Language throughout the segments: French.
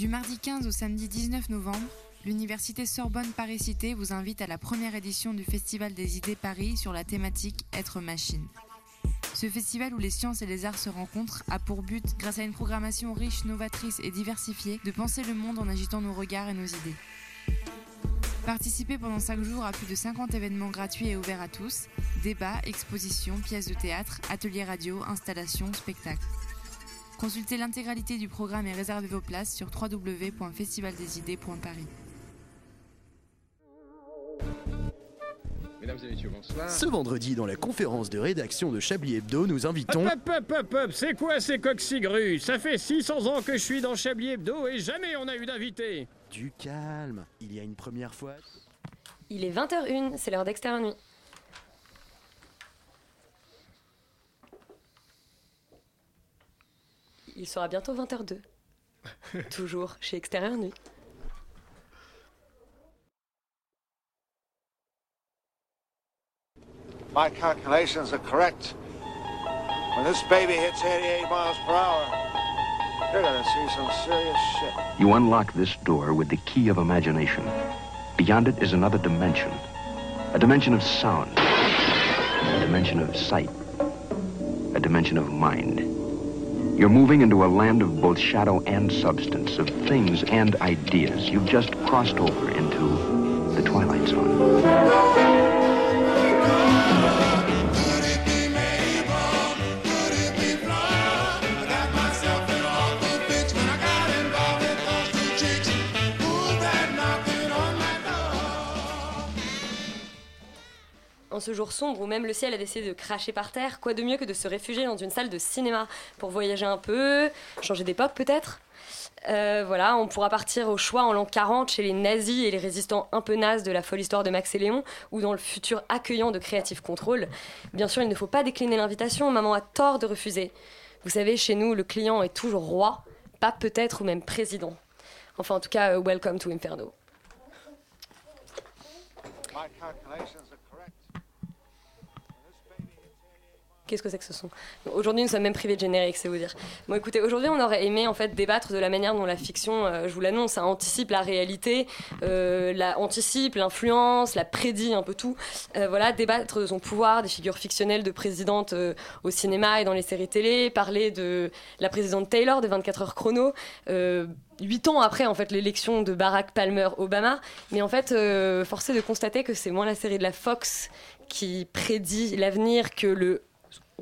Du mardi 15 au samedi 19 novembre, l'Université Sorbonne Paris-Cité vous invite à la première édition du Festival des idées Paris sur la thématique Être machine. Ce festival où les sciences et les arts se rencontrent a pour but, grâce à une programmation riche, novatrice et diversifiée, de penser le monde en agitant nos regards et nos idées. Participez pendant 5 jours à plus de 50 événements gratuits et ouverts à tous débats, expositions, pièces de théâtre, ateliers radio, installations, spectacles. Consultez l'intégralité du programme et réservez vos places sur www.festivaldesidées.paris. Mesdames et messieurs, bonsoir. Ce vendredi, dans la conférence de rédaction de Chablis Hebdo, nous invitons. Hop, hop, hop, hop, c'est quoi ces coccingrus Ça fait 600 ans que je suis dans Chablis Hebdo et jamais on a eu d'invité. Du calme, il y a une première fois. Il est 20h01, c'est l'heure d'extérieur nuit. Il sera bientôt 20h02. Toujours chez Extérieur Nuit. My calculations are correct. When this baby hits 88 miles per hour, you're gonna see some serious shit. You unlock this door with the key of imagination. Beyond it is another dimension. A dimension of sound. A dimension of sight. A dimension of mind. You're moving into a land of both shadow and substance, of things and ideas. You've just crossed over into the Twilight Zone. En ce jour sombre où même le ciel a décidé de cracher par terre, quoi de mieux que de se réfugier dans une salle de cinéma pour voyager un peu, changer d'époque peut-être? Euh, voilà, on pourra partir au choix en l'an 40 chez les nazis et les résistants un peu nazes de la folle histoire de Max et Léon ou dans le futur accueillant de Creative Control. Bien sûr, il ne faut pas décliner l'invitation, maman a tort de refuser. Vous savez, chez nous, le client est toujours roi, pas peut-être ou même président. Enfin, en tout cas, euh, welcome to Inferno are correct. Qu'est-ce que c'est que ce son? Aujourd'hui, nous sommes même privés de générique, c'est vous dire. Bon, écoutez, aujourd'hui, on aurait aimé en fait débattre de la manière dont la fiction, euh, je vous l'annonce, anticipe la réalité, euh, la anticipe l'influence, la prédit un peu tout. Euh, voilà, débattre de son pouvoir, des figures fictionnelles de présidente au cinéma et dans les séries télé, parler de la présidente Taylor de 24 heures chrono. Huit ans après en fait l'élection de Barack Palmer Obama, mais en fait euh, forcé de constater que c'est moins la série de la Fox qui prédit l'avenir que le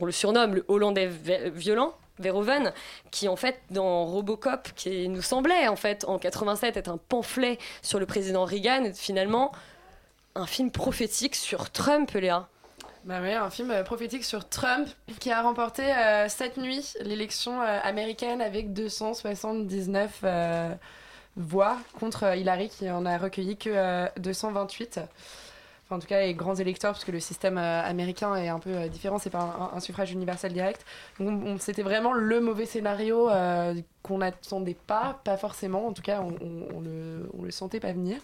on le surnomme le Hollandais vi- violent, Verhoeven, qui en fait dans Robocop, qui nous semblait en fait en 87 être un pamphlet sur le président Reagan, finalement un film prophétique sur Trump, Léa. Bah ouais, un film euh, prophétique sur Trump qui a remporté euh, cette nuit l'élection euh, américaine avec 279 euh, voix contre euh, Hillary qui en a recueilli que euh, 228. Enfin, en tout cas, les grands électeurs, parce que le système euh, américain est un peu euh, différent, c'est pas un, suffrage universel direct. Donc, on- c'était vraiment le mauvais scénario euh, qu'on n'attendait pas, pas forcément. En tout cas, on, on- on le, on le sentait pas venir.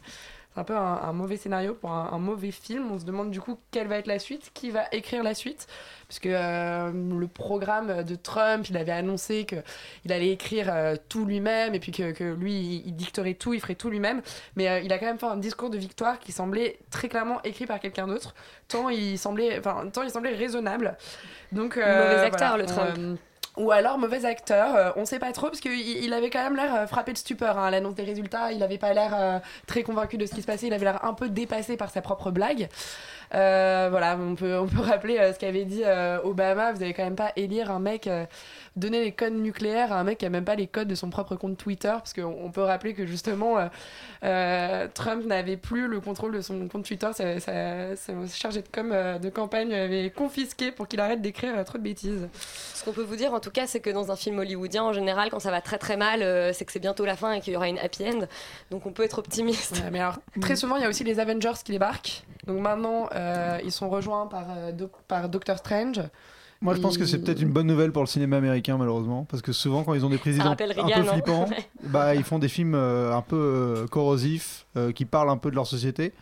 C'est un peu un, un mauvais scénario pour un, un mauvais film. On se demande du coup quelle va être la suite, qui va écrire la suite. Parce que euh, le programme de Trump, il avait annoncé qu'il allait écrire euh, tout lui-même et puis que, que lui, il, il dicterait tout, il ferait tout lui-même. Mais euh, il a quand même fait un discours de victoire qui semblait très clairement écrit par quelqu'un d'autre. Tant il semblait, enfin, tant il semblait raisonnable. Donc, Mauvais acteur, le Trump. Ou alors mauvais acteur, euh, on sait pas trop parce qu'il il avait quand même l'air euh, frappé de stupeur hein, à l'annonce des résultats. Il avait pas l'air euh, très convaincu de ce qui se passait. Il avait l'air un peu dépassé par sa propre blague. Voilà, on peut, on peut rappeler ce qu'avait dit Obama. Vous avez quand même pas élire un mec, donner les codes nucléaires à un mec qui a même pas les codes de son propre compte Twitter. Parce qu'on on peut rappeler que justement, euh, euh, Trump n'avait plus le contrôle de son compte Twitter. Sa, sa, sa chargé de com de campagne avait confisqué pour qu'il arrête d'écrire euh, trop de bêtises. Ce qu'on peut vous dire en tout cas, c'est que dans un film hollywoodien, en général, quand ça va très très mal, c'est que c'est bientôt la fin et qu'il y aura une happy end. Donc on peut être optimiste. Ouais, mais alors, très souvent, il y a aussi les Avengers qui débarquent. Donc maintenant, euh, ils sont rejoints par, euh, Doc- par Doctor Strange. Moi, je pense que c'est peut-être une bonne nouvelle pour le cinéma américain, malheureusement, parce que souvent, quand ils ont des présidents un peu hein. flippants, bah, ils font des films euh, un peu euh, corrosifs, euh, qui parlent un peu de leur société.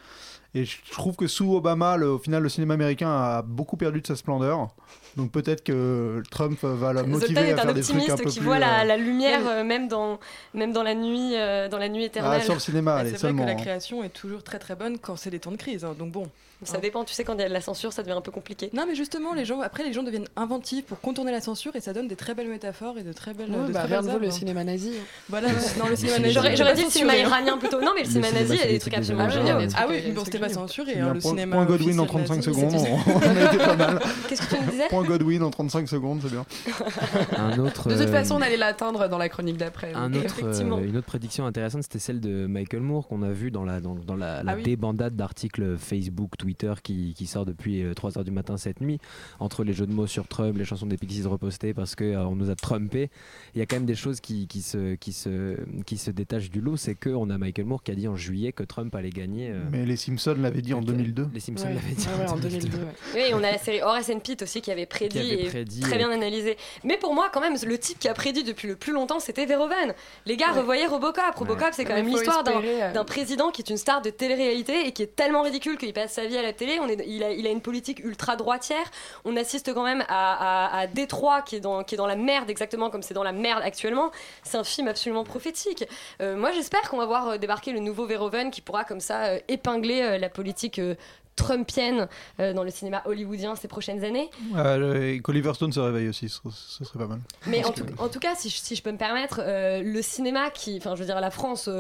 Et je trouve que sous Obama, le- au final, le cinéma américain a beaucoup perdu de sa splendeur. Donc peut-être que Trump va la motiver Zoltan est à faire un des trucs un optimiste peu qui plus. voit la, euh, la lumière euh, même dans même dans la nuit euh, dans la nuit ah, éternelle. sur le cinéma, Bah, c'est vrai seulement. que la hein. création est toujours très très bonne quand c'est des temps de crise. hein, donc bon. Ça dépend, tu sais quand il y a de la censure, ça devient un peu compliqué. Non, mais justement, les gens, après, les gens deviennent inventifs pour contourner la censure et ça donne des très belles métaphores et de très belles. Ouais, de bah, très rien belles ne vaut le cinéma nazi. hein. Voilà, dans le cinéma nazi. J'aurais dit le cinéma hein. iranien plutôt. Non, mais le cinéma nazi, il y a des trucs absolument géniaux. Ah oui, euh, bon, c'était pas censuré. Hein, le point, cinéma point Godwin en officiel 35 nazi, secondes, on, a été pas mal. Qu'est-ce que tu me disais? Point Godwin en 35 secondes, c'est bien. Un autre, De toute euh, façon, on allait l'atteindre dans la chronique d'après. Un autre, euh, une autre prédiction intéressante, c'était celle de Michael Moore qu'on a vu dans la, dans, dans la, la Ah oui. débandade d'articles Facebook, Twitter qui, qui sort depuis 3h du matin cette nuit, entre les jeux de mots sur Trump, les chansons des Pixies repostées parce qu'on on nous a trumpé. Il y a quand même des choses qui, qui, se, qui, se, qui se détachent du lot, c'est qu'on a Michael Moore qui a dit en juillet que Trump allait gagner. euh, Mais les Simpsons l'avaient dit en que- 2002. Les Simpsons ouais. l'avaient dit Ouais, ouais, en 2002. ouais. Oui, on a la série Horace and Pete aussi qui avait prédit Qui avait et prédit, très euh, bien analysé. Mais pour moi, quand même, le type qui a prédit depuis le plus longtemps, c'était Verhoeven. Les gars, Ouais. revoyez Robocop. Robocop, c'est quand Mais même l'histoire euh, d'un président qui est une star de télé-réalité et qui est tellement ridicule qu'il passe sa vie à la télé. On est, il, a, il a une politique ultra droitière. On assiste quand même à, à, à Détroit qui est, dans, qui est dans la merde exactement comme c'est dans la merde actuellement. C'est un film absolument prophétique. Euh, moi, j'espère qu'on va voir euh, débarquer le nouveau Verhoeven qui pourra comme ça euh, épingler la politique. Trumpienne euh, dans le cinéma hollywoodien ces prochaines années. Euh, et qu'Oliver Stone se réveille aussi, ce serait, ce serait pas mal. Mais en tout, en tout cas, si je, si je peux me permettre, euh, le cinéma qui, enfin, je veux dire, la France,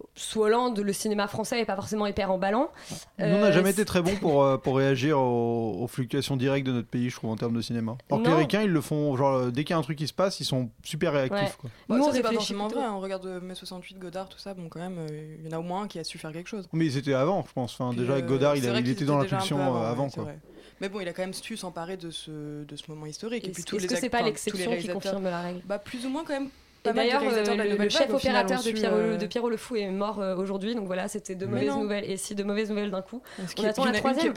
euh, sous Hollande, le cinéma français est pas forcément hyper emballant. Nous, on n'a Euh, jamais été très bons pour, euh, pour réagir aux, aux fluctuations directes de notre pays, je trouve, en termes de cinéma. Alors que les. Ricains, ils le font, genre, euh, dès qu'il y a un truc qui se passe, ils sont super réactifs. Ouais. Quoi. Bah, Nous, ça, on c'est pas forcément vrai. hein. On regarde euh, mai 68, Godard, tout ça. Bon, quand même, euh, il y en a au moins qui a su faire quelque chose. Mais ils étaient avant, je pense. Enfin, Puis, déjà, euh, Godard, il, a- était dans un l'impulsion euh, avant. ouais, quoi. vrai. Mais bon, il a quand même su s'emparer de ce, de ce moment historique. Et Est-ce puis tous est-ce les que c'est pas l'exception qui confirme la règle? Bah, plus ou moins quand même. Et de d'ailleurs, de euh, le, chef opérateur de Pierrot, euh, de Pierrot le Fou est mort euh, aujourd'hui, donc voilà, c'était deux Mais mauvaises nouvelles et si deux mauvaises nouvelles d'un coup. On attend en la troisième.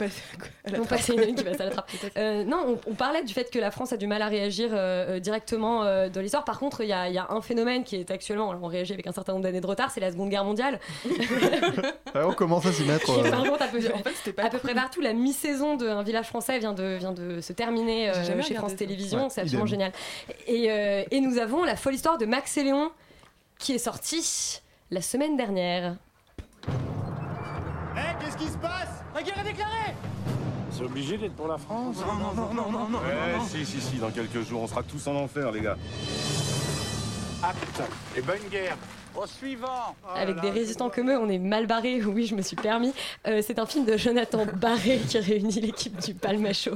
une qui passe à la trappe. Euh, non, on, on parlait du fait que la France a du mal à réagir euh, directement euh, dans l'histoire. Par contre, il y, a- il y a un phénomène qui est actuellement, alors on réagit avec un certain nombre d'années de retard, c'est la Seconde Guerre mondiale. Alors, on commence à s'y mettre. Et euh, par contre, à peu, En fait, c'était pas à peu près partout, la mi-saison d'un village français vient de, vient de se terminer euh, chez France. Télévisions. C'est absolument génial. Et, et nous avons la folle histoire de Max et Léon qui est sortie la semaine dernière. C'est obligé d'être pour la France Non, non, non, non, non, Ouais, si, si, si, dans quelques jours, on sera tous en enfer, les gars. Acte et bonne guerre. Au suivant avec des résistants comme eux, on est mal barré. Oui, je me suis permis. Euh, c'est un film de Jonathan Barré qui réunit l'équipe du Palmacho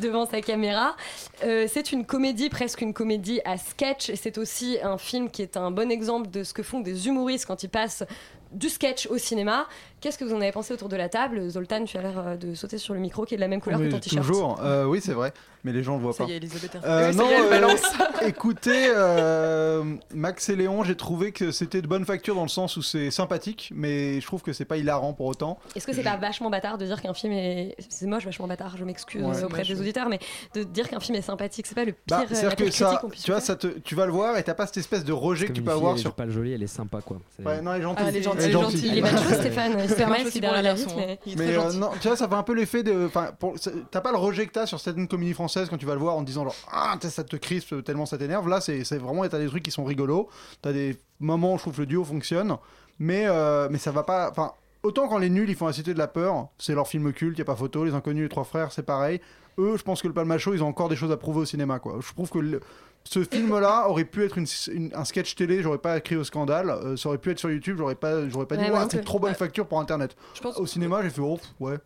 devant sa caméra. Euh, c'est une comédie, presque une comédie à sketch. C'est aussi un film qui est un bon exemple de ce que font des humoristes quand ils passent du sketch au cinéma. Qu'est-ce que vous en avez pensé autour de la table? Zoltan, tu as l'air euh, de sauter sur le micro qui est de la même couleur que ton t-shirt. toujours. Euh, oui, c'est vrai. Mais les gens le voient Ça pas. y est, Elisabeth est Euh, Oui, ça non, y est, elle euh, balance. écoutez, euh, Max et Léon, j'ai trouvé que c'était de bonne facture dans le sens où c'est sympathique, mais je trouve que c'est pas hilarant pour autant. Est-ce que c'est pas vachement bâtard de dire qu'un film est. C'est moche, vachement bâtard, je m'excuse Ouais, auprès moche, des auditeurs, mais de dire qu'un film est sympathique, c'est pas le pire, Bah, la C'est-à-dire pire que ça, tu vois, faire. ça te, tu vas le voir et t'as pas cette espèce de rejet que tu peux avoir elle est sur. pas le jolie, elle est sympa quoi. Ouais, non, elle est gentille. Ah, elle est gentille, Elle est elle est gentille. Il est macho, Stéphane. Il se permet, derrière la mais- euh, non, tu vois, ça fait un peu l'effet de. Enfin, pour- c'est- t'as pas le rejet que t'as sur certaines comédies françaises quand tu vas le voir en te disant genre ah ça te crispe tellement ça t'énerve. Là, c'est c'est vraiment t'as des trucs qui sont rigolos. T'as des moments où je trouve que le duo fonctionne, mais euh, mais ça va pas. Enfin, autant quand les nuls ils font la cité de la peur, c'est leur film culte, y a pas photo. Les inconnus, les trois frères, c'est pareil. Eux, je pense que le Palmacho, ils ont encore des choses à prouver au cinéma quoi. Je trouve que le- ce film-là aurait pu être une- une- un sketch télé, j'aurais pas écrit au scandale. euh, ça aurait pu être sur YouTube, j'aurais pas, j'aurais pas Ouais, dit, non c'est trop bonne Ouais. facture pour Internet. Je pense Au cinéma, j'ai fait, oh, ouais.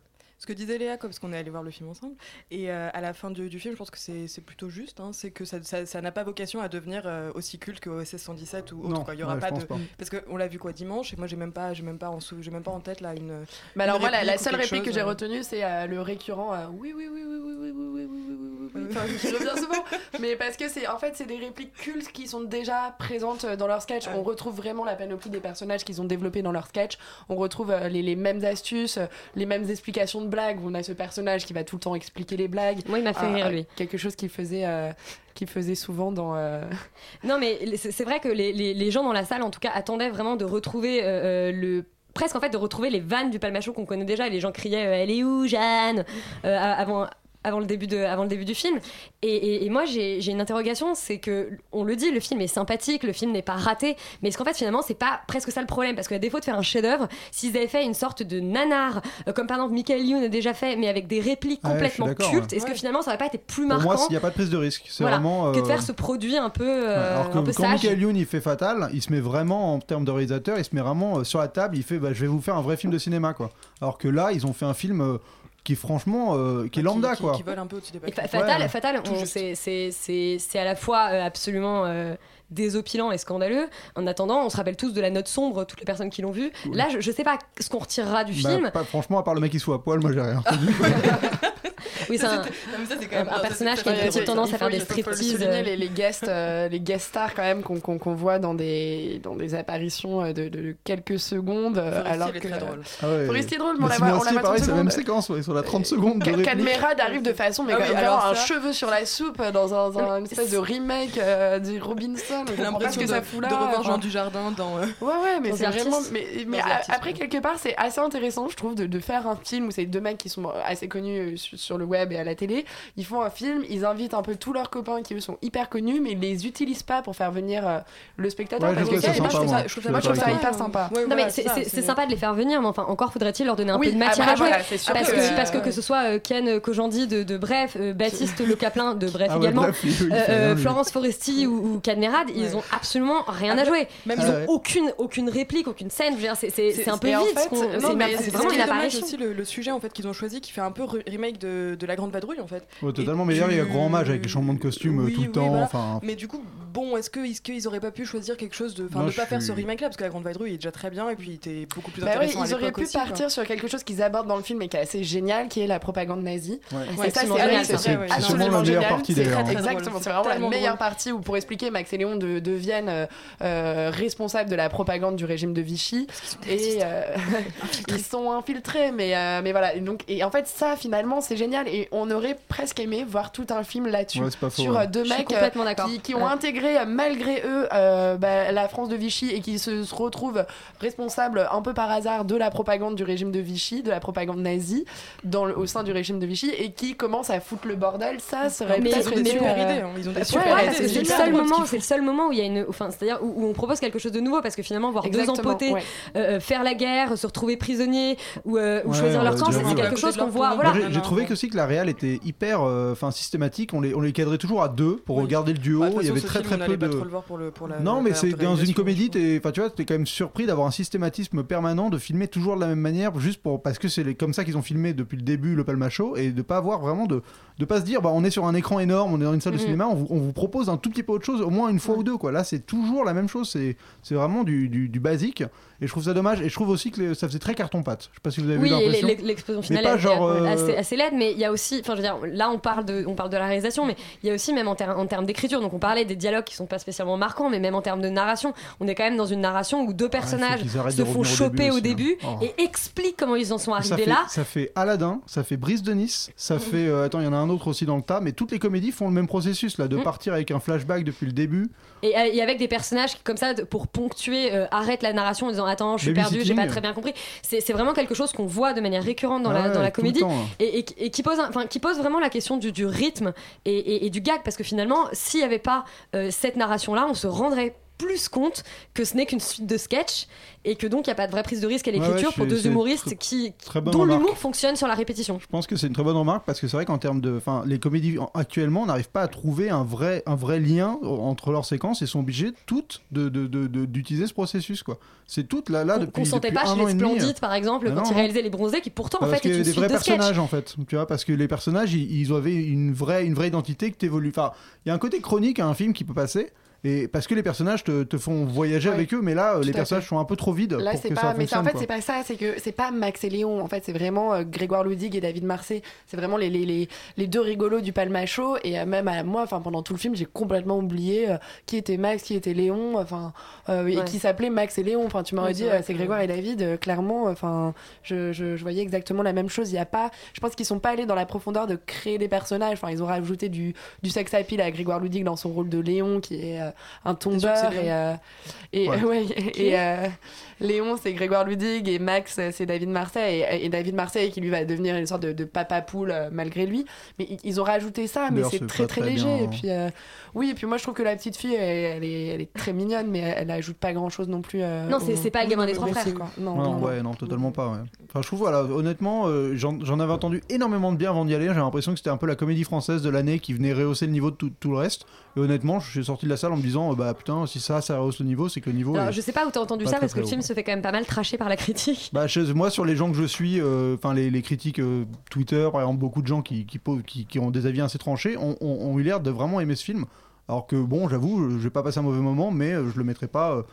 Ce que disait Léa, quoi, parce qu'on est allé voir le film ensemble, et euh, à la fin du, du film, je pense que c'est plutôt juste, hein, c'est que ça ça- ça n'a pas vocation à devenir euh, aussi culte que OSS 117 ou autre. Non, quoi. Il y aura ouais, pas de... pas. Parce qu'on l'a vu quoi dimanche, et moi j'ai même pas, j'ai même pas en sou- j'ai même pas en tête là une. Mais alors Une moi, la, seule réplique que j'ai euh. retenue, c'est euh, le récurrent euh, oui, oui, oui, oui, oui, oui, oui, oui, oui, oui, oui, oui, oui, enfin, qui revient souvent. Mais parce que c'est en fait, c'est des répliques cultes qui sont déjà présentes euh, dans leur sketch. On retrouve vraiment la panoplie des personnages qu'ils ont développés dans leur sketch. On retrouve euh, les, les mêmes astuces, euh, les mêmes explications de blagues. On a ce personnage qui va tout le temps expliquer les blagues. Moi, il m'a fait Ah, rire, ah, lui. Quelque chose qu'il faisait, euh, qu'il faisait souvent dans. euh, Non, mais c'est vrai que les, les- les gens dans la salle, en tout cas, attendaient vraiment de retrouver euh, euh, le presque en fait de retrouver les vannes du palmacho qu'on connaît déjà et les gens criaient euh, elle est où Jeanne? Euh, avant avant le début de avant le début du film et, et- et moi j'ai une interrogation c'est que on le dit le film est sympathique le film n'est pas raté mais est-ce qu'en fait finalement c'est pas presque ça le problème? Parce qu'à défaut de faire un chef-d'œuvre s'ils avaient fait une sorte de nanar euh, comme par exemple Michael Youn a déjà fait mais avec des répliques Ouais, complètement cultes ouais. est-ce que finalement ça aurait pas été plus Pour marquant moi, il n'y a pas de prise de risque. C'est Voilà, vraiment. que de euh, faire ce produit un peu euh, Alors que un peu quand sage Michael Youn il fait Fatal, il se met vraiment en termes de réalisateur, il se met vraiment euh, sur la table, il fait bah, je vais vous faire un vrai film de cinéma quoi. Alors que là ils ont fait un film qui franchement euh, qui est lambda quoi. Qui vole un peu au-dessus des Et paquets. Fa- Fatal, Ouais. C'est- c'est c'est- c'est à la fois euh, absolument euh, désopilant et scandaleux. En attendant, on se rappelle tous de la note sombre, toutes les personnes qui l'ont vu. Là, je, je sais pas ce qu'on retirera du Bah, film. pas- franchement à part le mec qui soit à poil, moi j'ai rien. Oui, c'est un, Non, mais ça, c'est quand un- même- un ça, personnage c'est- qui a une c'est- petite c'est- tendance à faire des striptease. euh, les, les guests, euh, les guest stars quand même qu'on qu'on- qu'on voit dans des, dans des apparitions euh, de, de quelques secondes. euh, Forestier, alors il est que très drôle. Ah ouais. Forestier est drôle, mais Mais on la voit- on la Astier, voit 30 pareil, c'est la même séquence, ouais, sur la 30 secondes. Calmerade arrive de façon, mais Ah quand oui, même alors vraiment un cheveu sur la soupe euh, dans un, espèce de remake euh, du Robinson. L'impression que de, ça fout là. de revoir. Jean Dujardin dans. euh, Ouais, ouais, mais c'est vraiment. Mais, après, quelque part, c'est assez intéressant, je trouve, de, de faire un film où c'est deux mecs qui sont assez connus euh, sur, sur le web et à la télé. Ils font un film, ils invitent un peu tous leurs copains qui, eux, sont hyper connus, mais ils les utilisent pas pour faire venir euh, le spectateur. Ouais, je parce trouve que ça moi, je sympa, trouve moi. ça- Je je suis trouve ça- moi, je trouve ça d'accord hyper sympa. Ouais, Non voilà, mais c'est sympa de les faire venir, mais enfin encore faudrait-il leur donner un Oui, peu de matière après, à jouer. voilà, parce que- que, parce que que ce soit euh, Ken Kojandi de, de Bref, euh, Baptiste Le Caplin de Bref Ah également, euh, euh. Florence Foresti ou, ou Cadmerade, ils ont absolument rien à Après, jouer. même Ils Ah ont ouais. aucune aucune réplique, aucune scène. C'est- c'est c'est un peu vide. c'est vraiment une apparition. aussi le, sujet en fait qu'ils ont choisi qui fait un peu re- remake de, de la grande vadrouille en fait. Ouais, totalement, mais d'ailleurs, il y a grand hommage avec les changements de costume euh, Oui, tout le oui, temps. voilà. Enfin, Mais du coup, bon, est-ce que est-ce qu'ils auraient pas pu choisir quelque chose de, enfin, ne pas faire ce suis- remake là parce que la grande vadrouille est déjà très bien et puis il était beaucoup plus Bah oui, intéressant à ils auraient pu aussi, quoi. partir sur quelque chose qu'ils abordent dans le film et qui est assez génial, qui est la propagande nazie. ouais. Et Ouais, ça, c'est absolument vrai, génial, c'est ça. C'est ouais. c'est sûrement absolument la meilleure génial. partie C'est hein. Exactement, c'est vraiment la meilleure drôle. partie où pour expliquer Max et Léon de- deviennent euh, euh, responsables de la propagande du régime de Vichy et euh, ils sont infiltrés mais mais voilà et donc et en fait ça finalement c'est génial et on aurait presque aimé voir tout un film là-dessus sur deux mecs qui, ont intégré euh, malgré eux euh, bah, la France de Vichy et qui se, se retrouvent responsables un peu par hasard de la propagande du régime de Vichy, de la propagande nazie dans le- au sein du régime de Vichy et qui commencent à foutre le bordel. Ça serait Mais peut-être une super euh, idées, hein. ils ont des Ouais, super ouais, idées. parce que c'est le seul moment, c'est le seul moment où il y a une, enfin, c'est-à-dire où, où on propose quelque chose de nouveau, parce que finalement voir deux Exactement, empotés ouais. euh, euh, faire la guerre, se retrouver prisonniers ou, euh, ou Ouais, choisir leur l'a camp, c'est quelque ouais. chose qu'on voit. Voilà. j'ai- trouvé que aussi que la réal était hyper euh, enfin systématique. On les, on les cadrait toujours à deux pour regarder le duo. Bah, il y avait très film, très peu pas de. trop le voir pour le- pour la- Non, mais c'est dans une comédie, t'es, enfin, tu vois, t'es quand même surpris d'avoir un systématisme permanent de filmer toujours de la même manière, juste pour parce que c'est les- comme ça qu'ils ont filmé depuis le début le Palma Show et de pas avoir vraiment de, de pas se dire, bah on est sur un écran énorme, on est dans une salle de Mhm. cinéma, on vous, on vous propose un tout petit peu autre chose, au moins une fois ou deux, quoi. Là, c'est toujours la même chose, c'est, c'est vraiment du, du, du basique et je trouve ça dommage et je trouve aussi que les- ça faisait très carton pâte. Je sais pas si vous avez Oui, vu l'e- l'explosion Mais finale pas est genre, euh, assez, assez laide, mais il y a aussi, enfin je veux dire, là on parle de, on parle de la réalisation, mais il y a aussi même en, ter- en termes d'écriture, donc on parlait des dialogues qui sont pas spécialement marquants, mais même en termes de narration, on est quand même dans une narration où deux personnages se font au choper début au début, hein. Oh. et expliquent comment ils en sont Ça arrivés fait, là. ça fait Aladdin, ça fait Brise de Nice, ça fait. euh, attends, il y en a un autre aussi dans le tas, mais toutes les comédies font le même processus là, de Mm. partir avec un flashback depuis le début. Et, euh, et avec des personnages qui, comme ça, pour ponctuer, euh, arrêtent la narration en disant Attends, je suis perdu, j'ai pas très bien compris. C'est vraiment quelque chose qu'on voit de manière récurrente dans, Ah la, ouais, dans la tout le comédie. hein. et, et- et qui, pose un- qui pose vraiment la question du, du rythme et du gag, parce que finalement, s'il n'y avait pas euh, cette narration-là, on se rendrait plus compte que ce n'est qu'une suite de sketchs et que donc il n'y a pas de vraie prise de risque à l'écriture ouais, pour deux humoristes qui, très dont l'humour fonctionne sur la répétition. Je pense que c'est une très bonne remarque parce que c'est vrai qu'en termes de. Enfin, les comédies en- actuellement, on n'arrive pas à trouver un vrai, un vrai lien entre leurs séquences et sont obligées toutes de, de- de- de- d'utiliser ce processus. quoi. C'est toutes là, là Qu'on- depuis, Qu'on pas chez les demi. Splendides, par exemple, Ah quand non, ils réalisaient les bronzés, qui pourtant en Parce fait est une des suite vrais de personnages en fait, tu vois, parce que les personnages ils, ils avaient une vraie, une vraie identité qui t'évolue. Enfin, il y a un côté chronique à un film qui peut passer. Et parce que les personnages te, te font voyager Ouais. avec eux, mais là, euh, Tout les personnages fait. sont un peu trop vides Là, pour c'est que pas. ça Mais c'est- en fonctionne. fait, quoi. c'est pas ça. C'est que c'est pas Max et Léon. En fait, c'est vraiment euh, Grégoire Ludig et David Marseille. C'est vraiment les, les, les, les deux rigolos du Palma Show. Et euh, même à moi, enfin pendant tout le film, j'ai complètement oublié euh, qui était Max, qui était Léon. Enfin, euh, et Ouais. qui s'appelait Max et Léon. Enfin, tu m'aurais Oui, dit c'est Grégoire et David. euh, clairement, enfin, je, je, je voyais exactement la même chose. Il y a pas. Je pense qu'ils sont pas allés dans la profondeur de créer des personnages. Enfin, ils ont rajouté du du sex appeal à Grégoire Ludig dans son rôle de Léon, qui est euh, un tombeur que c'est et, euh, et, Ouais. ouais, et, euh, Léon c'est Grégoire Ludig et Max euh, c'est David Marseille et, et David Marseille qui lui va devenir une sorte de, de papa poule euh, malgré lui mais ils, ont rajouté ça mais c'est très très très léger bien, et hein. puis euh, oui et puis moi je trouve que la petite fille elle, elle est, elle est très mignonne mais elle, elle ajoute pas grand chose non plus euh, Non, c'est- au- c'est pas le gamin des trois frères. quoi. non, Non, non, non. ouais, non, totalement pas. Ouais. Enfin, je trouve, voilà, honnêtement, euh, j'en j'en avais entendu énormément de bien avant d'y aller. J'ai l'impression que c'était un peu la comédie française de l'année qui venait rehausser le niveau de tout, tout le reste. Et honnêtement, je suis sorti de la salle en me disant, bah putain, si ça, ça rehausse le niveau, c'est que le niveau. Alors, je sais pas où t'as entendu ça parce que le film se fait quand même pas mal tracher par la critique. Bah, chez- moi, sur les gens que je suis, euh, enfin les, les critiques euh, Twitter, par exemple, beaucoup de gens qui, qui, posent- qui, qui ont des avis assez tranchés ont, ont- ont eu l'air de vraiment aimer ce film. Alors que bon, j'avoue, je- vais pas passer un mauvais moment, mais euh, je le mettrais pas, euh,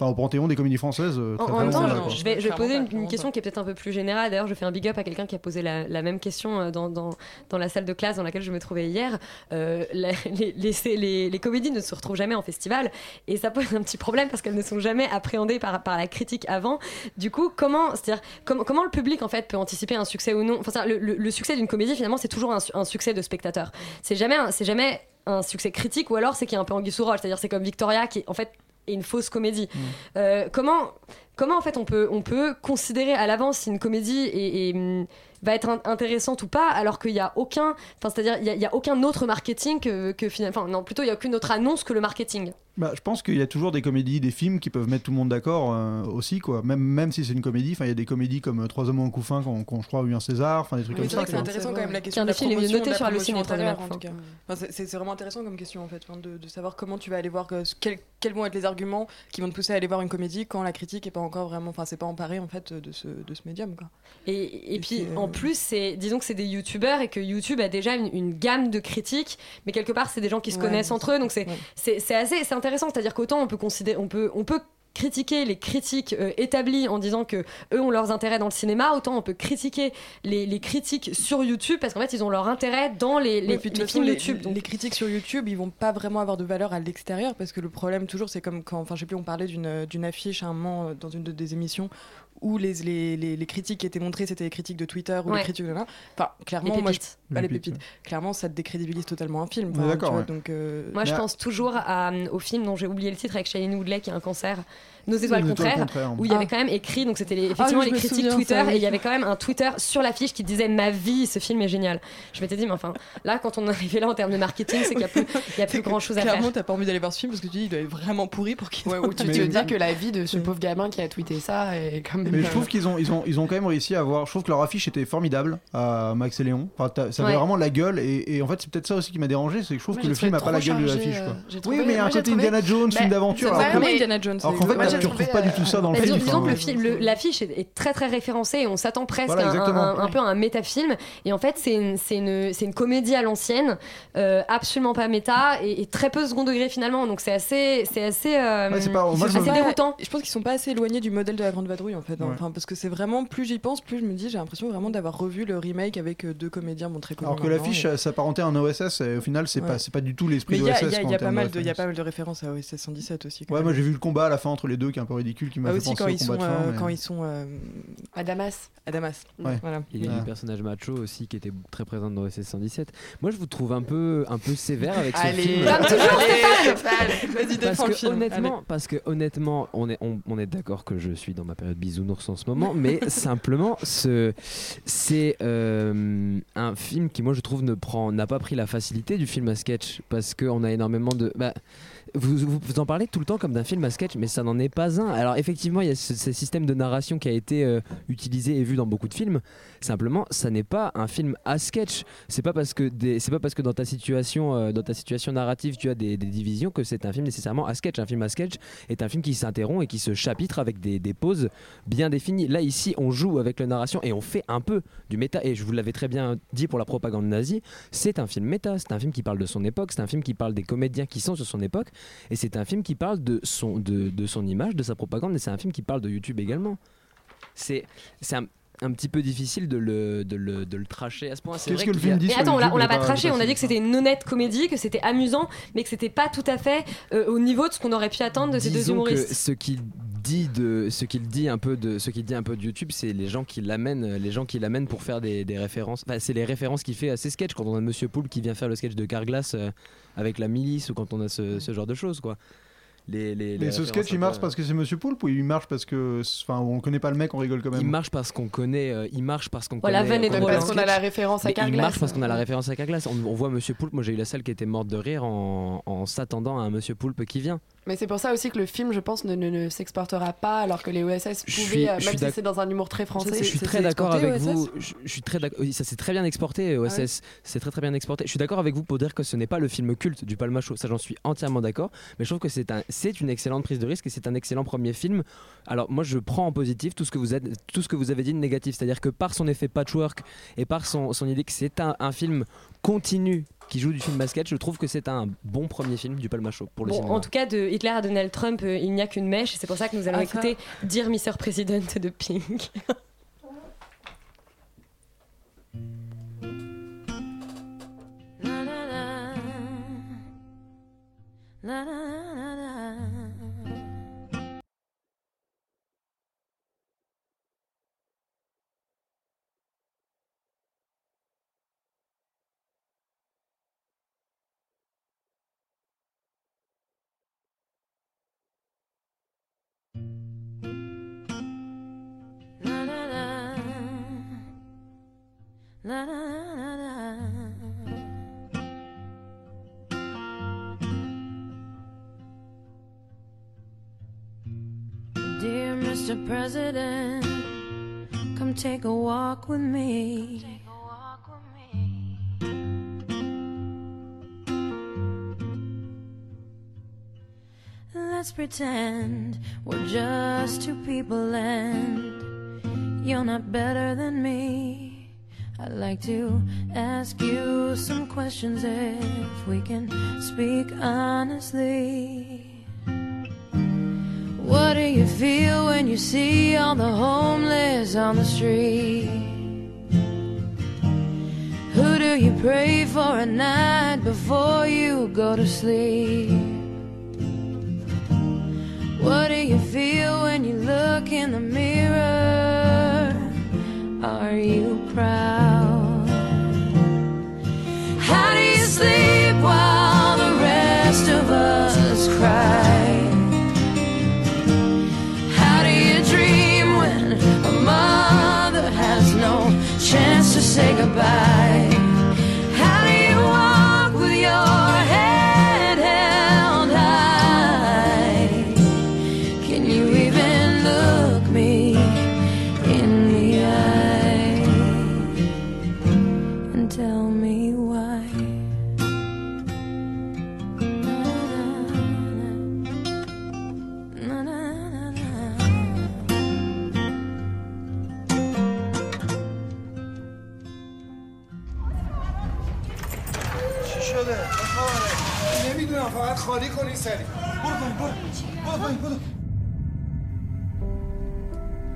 enfin au panthéon des comédies françaises. euh, En, très, en très même temps, là, je, vais, je vais Clairement poser une, question qui est peut-être un peu plus générale. D'ailleurs, je fais un big up à quelqu'un qui a posé la, la même question euh, dans, dans, dans la salle de classe dans laquelle je me trouvais hier. Euh, la- les, les, les- les comédies ne se retrouvent jamais en festival et ça pose un petit problème parce qu'elles ne sont jamais appréhendées par, par la critique avant. Du coup, comment, c'est-à-dire, comment, comment le public en fait peut anticiper un succès ou non? Enfin, le, le- le succès d'une comédie, finalement, c'est toujours un, su- un succès de spectateur. C'est jamais, un- c'est jamais un succès critique ou alors c'est qu'il y a un peu anguille sous roche. C'est-à-dire, c'est comme Victoria qui, en fait, est une fausse comédie. Euh, comment, comment en fait on peut, on peut considérer à l'avance si une comédie est, est, hum, va être in- intéressante ou pas alors qu'il n'y a aucun enfin c'est-à-dire il y y, a aucun autre marketing que, que finalement enfin non plutôt il y a aucune autre annonce que le marketing? Bah, je pense qu'il y a toujours des comédies, des films qui peuvent mettre tout le monde d'accord euh, aussi, quoi. Même, même si c'est une comédie, enfin, il y a des comédies comme euh, Trois hommes en couffin, qu'on, qu'on, je crois, a eu un César, enfin, des trucs Oui, comme ça. que c'est intéressant quand même la question Tiens, de le la film est noté de la sur le promotion Art, en tout cas. Enfin, c'est- vraiment intéressant comme question en fait, de, de savoir comment tu vas aller voir, que- quels, quels vont être les arguments qui vont te pousser à aller voir une comédie quand la critique est pas encore vraiment, enfin c'est pas emparé en fait de ce, de ce médium quoi. et, et puis euh, en plus c'est disons que c'est des youtubeurs et que YouTube a déjà une, une gamme de critiques mais quelque part c'est des gens qui se Ouais, connaissent entre eux donc c'est c'est c'est assez intéressant. C'est à dire qu'autant on peut considérer on peut on peut critiquer les critiques euh, établies en disant que eux ont leurs intérêts dans le cinéma autant on peut critiquer les, les critiques sur YouTube parce qu'en fait ils ont leur intérêt dans les, Oui, films les, YouTube donc. les critiques sur YouTube, ils vont pas vraiment avoir de valeur à l'extérieur parce que le problème toujours, c'est comme quand, enfin, je sais plus, on parlait d'une affiche à un moment euh, dans une de- des émissions où les, les, les, les critiques qui étaient montrées, c'était les critiques de Twitter ou Ouais. les critiques de là. Enfin, clairement, Les moi, je, Les pépites. Clairement, ça décrédibilise totalement un film. Enfin, d'accord, tu vois, ouais. Donc, euh, Moi, je pense toujours à, euh, au film dont j'ai oublié le titre avec Shailene Woodley qui a un cancer. Nos étoiles contraires, contraire. où il y avait Ah. quand même écrit, donc c'était les- effectivement oui, je les critiques souviens, Twitter, et il y avait quand même un Twitter sur l'affiche qui disait Ma vie, ce film est génial. Je m'étais dit, mais enfin, là, quand on est arrivé là en termes de marketing, c'est qu'il n'y a plus, il y a plus grand chose à faire. Clairement, t'as pas envie d'aller voir ce film parce que tu dis il doit être vraiment pourri pour qu'il Ouais, ou tu te dis que la vie de ce pauvre gamin qui a tweeté ça est quand même. Mais je euh, trouve qu'ils ont, ils ont, ils ont quand même réussi à avoir. Je trouve que leur affiche était formidable à Max et Léon. Ça avait Ouais. vraiment la gueule. Et, et en fait, c'est peut-être ça aussi qui m'a dérangé. C'est que je trouve que le film trouvé a pas la gueule de l'affiche. euh, Oui, mais il y a un côté Indiana Jones, film d'aventure. Alors, qu'en fait, tu tu retrouves pas du tout ça dans le Mais film. disons, que l'affiche est, très très référencée et on s'attend presque un, peu à un métafilm. Et en fait, c'est une, comédie à l'ancienne, euh, absolument pas méta et, et très peu second degré finalement. Donc c'est assez, c'est assez, euh, Ouais, pas- moi, assez déroutant. Je pense qu'ils sont pas assez éloignés du modèle de la Grande Vadrouille en fait. hein. Ouais. Enfin, parce que c'est vraiment, plus j'y pense, plus je me dis, j'ai l'impression vraiment d'avoir revu le remake avec euh, deux comédiens connus. Alors que l'affiche et- s'apparentait à un OSS. Et au final, c'est Ouais. pas, c'est pas du tout l'esprit de il y a, pas mal de, références à OSS 117 aussi. Ouais, moi j'ai vu le combat à la fin entre les deux qui est un peu ridicule, qui m'a Ah fait aussi penser quand au ils combat sont, de fin. euh, mais- quand ils sont euh, À Damas. à Damas. Ouais. Voilà. Il y a Ouais. du personnage macho aussi qui était très présent dans OSS 117. Moi, je vous trouve un peu, un peu sévère avec ce Allez, film. Comme toujours, allez, Vas-y, Parce défends le que, film. honnêtement, parce que honnêtement, on est, on, on est d'accord que je suis dans ma période bisounours en ce moment, mais simplement, ce, c'est euh, un film qui, moi, je trouve, ne prend, n'a pas pris la facilité du film à sketch, parce qu'on a énormément de. bah, vous, vous, en parlez tout le temps comme d'un film à sketch, mais ça n'en est pas un. Alors effectivement, il y a ce, système de narration qui a été euh, utilisé et vu dans beaucoup de films. Simplement, ça n'est pas un film à sketch. C'est pas parce que c'est pas parce que dans ta situation, euh, dans ta situation narrative, tu as des, des divisions que c'est un film nécessairement à sketch. Un film à sketch est un film qui s'interrompt et qui se chapitre avec des, des pauses bien définies. Là ici, on joue avec la narration et on fait un peu du méta. Et je vous l'avais très bien dit pour la propagande nazie, c'est un film méta. C'est un film qui parle de son époque. C'est un film qui parle des comédiens qui sont sur son époque. Et c'est un film qui parle de son, de, de son image, de sa propagande. Et c'est un film qui parle de YouTube également. C'est c'est un, un petit peu difficile de le, de le, de le tracher à ce point. C'est Qu'est-ce que le film dit Mais attends, on l'a- YouTube on l'a est pas traché, on a dit que c'était une honnête comédie, que c'était amusant, mais que c'était pas tout à fait euh, au niveau de ce qu'on aurait pu attendre de ces deux Disons que humoristes. ce qui dit de ce qu'il dit un peu de ce qu'il dit un peu de YouTube, c'est les gens qui l'amènent, les gens qui l'amènent pour faire des, des références. Enfin, c'est les références qu'il fait à ses sketchs quand on a Monsieur Poulpe qui vient faire le sketch de Carglass euh, avec la milice ou quand on a ce, ce genre de choses quoi. Les, les- les Mais ce sketch, il marche parce que c'est Monsieur Poulpe ou il marche parce que. Enfin, on connaît pas le mec, on rigole quand même Il marche parce qu'on connaît, euh, il marche parce qu'on Ouais, la vanne est drôle, Parce qu'on a la référence à Mais Carglass. Il marche parce qu'on a la référence à Carglass. On, on voit Monsieur Poulpe. Moi, j'ai eu la salle qui était morte de rire en, en s'attendant à un Monsieur Poulpe qui vient. Mais c'est pour ça aussi que le film, je pense, ne, ne- ne s'exportera pas, alors que les OSS Je pouvaient, suis- euh, même si c'est dans un humour très français. Je suis très d'accord avec vous. Je, je suis très oui, Ça s'est très bien exporté, OSS. ouais C'est très très bien exporté. Je suis d'accord avec vous pour dire que ce n'est pas le film culte du Palma Show. Ça, j'en suis entièrement d'accord. Mais je trouve que c'est un, c'est une excellente prise de risque et c'est un excellent premier film. Alors moi, je prends en positif tout ce que vous êtes, tout ce que vous avez dit de négatif, c'est-à-dire que par son effet patchwork et par son, son idée que c'est un, un film continu qui joue du film basket, je trouve que c'est un bon premier film du Palma Show pour le Bon, cinéma. en tout cas, de Hitler à Donald Trump, euh, il n'y a qu'une mèche. et C'est pour ça que nous allons Ah, ça. écouter Dear Mr. President de Pink. Dear Mr. President, come take a walk with me. Let's pretend we're just two people and you're not better than me. I'd like to ask you some questions if we can speak honestly. What do you feel when you see all the homeless on the street? Who do you pray for at night before you go to sleep? What do you feel when you look in the mirror? Are you proud? How do you sleep while the rest of us cry? How do you dream when a mother has no chance to say goodbye?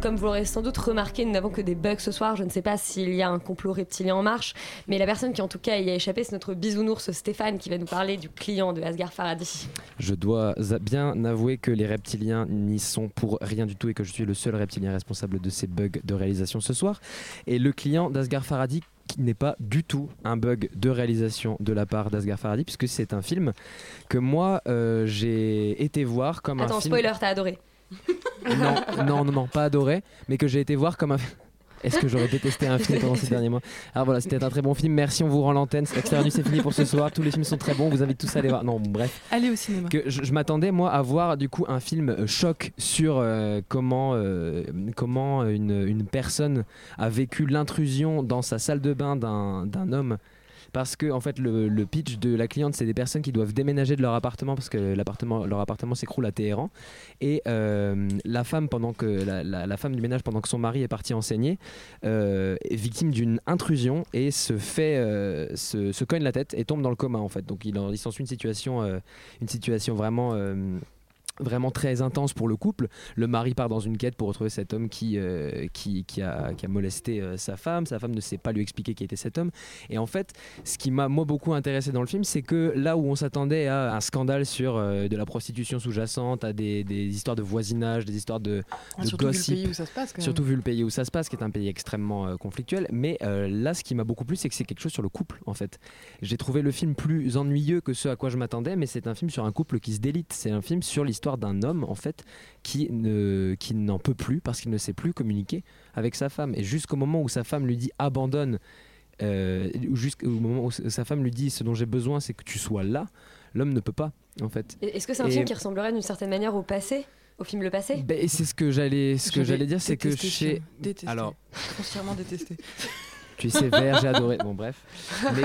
Comme vous l'aurez sans doute remarqué, nous n'avons que des bugs ce soir. Je ne sais pas s'il y a un complot reptilien en marche, mais la personne qui en tout cas y a échappé, c'est notre bisounours Stéphane qui va nous parler du client de Asghar Farhadi. Je dois bien avouer que les reptiliens n'y sont pour rien du tout et que je suis le seul reptilien responsable de ces bugs de réalisation ce soir. Et le client d'Asghar Farhadi qui n'est pas du tout un bug de réalisation de la part d'Asghar Farhadi puisque c'est un film que moi euh, j'ai été voir comme Attends, un film spoiler, t'as adoré. non, non, non, non, pas adoré, mais que j'ai été voir comme un. Est-ce que j'aurais détesté un film pendant ces derniers mois? Alors voilà, c'était un très bon film. Merci, on vous rend l'antenne. Extérieur c'est fini pour ce soir. Tous les films sont très bons. On vous invite tous à aller voir. Non, bon, bref. Allez au cinéma. Que je, je m'attendais moi à voir du coup un film euh, choc sur euh, comment euh, comment une, une personne a vécu l'intrusion dans sa salle de bain d'un d'un homme. Parce que en fait le, pitch de la cliente c'est des personnes qui doivent déménager de leur appartement parce que leur appartement s'écroule à Téhéran. Et euh, la femme pendant que la, femme du ménage pendant que son mari est parti enseigner euh, est victime d'une intrusion et se fait euh, se, cogne la tête et tombe dans le coma en fait. Donc il, il s'ensuit une situation une situation vraiment vraiment très intense pour le couple. Le mari part dans une quête pour retrouver cet homme qui, euh, qui, qui a, qui a molesté euh, sa femme. Sa femme ne sait pas lui expliquer qui était cet homme. Et en fait, ce qui m'a moi beaucoup intéressé dans le film, c'est que là où on s'attendait à un scandale sur euh, de la prostitution sous-jacente, à des, des histoires de voisinage, des histoires de, Ah, de surtout vu le gossip, pays où ça se passe, quand même. surtout vu le pays où ça se passe, qui est un pays extrêmement conflictuel. Mais là, ce qui m'a beaucoup plu, c'est que c'est quelque chose sur le couple, en fait. J'ai trouvé le film plus ennuyeux que ce à quoi je m'attendais, mais c'est un film sur un couple qui se délite. C'est un film sur l'histoire d'un homme, en fait, qui ne qui n'en peut plus parce qu'il ne sait plus communiquer avec sa femme. Et jusqu'au moment où sa femme lui dit abandonne, euh, ou jusqu'au moment où sa femme lui dit ce dont j'ai besoin, c'est que tu sois là, l'homme ne peut pas, en fait. Est-ce que c'est un Et- film qui ressemblerait d'une certaine manière au passé Au film Le Passé? Ben, et c'est ce que j'allais ce que j'allais dire, c'est que chez. Détesté. alors Foncièrement détesté. Tu es sévère, j'ai adoré. Bon, bref. Mais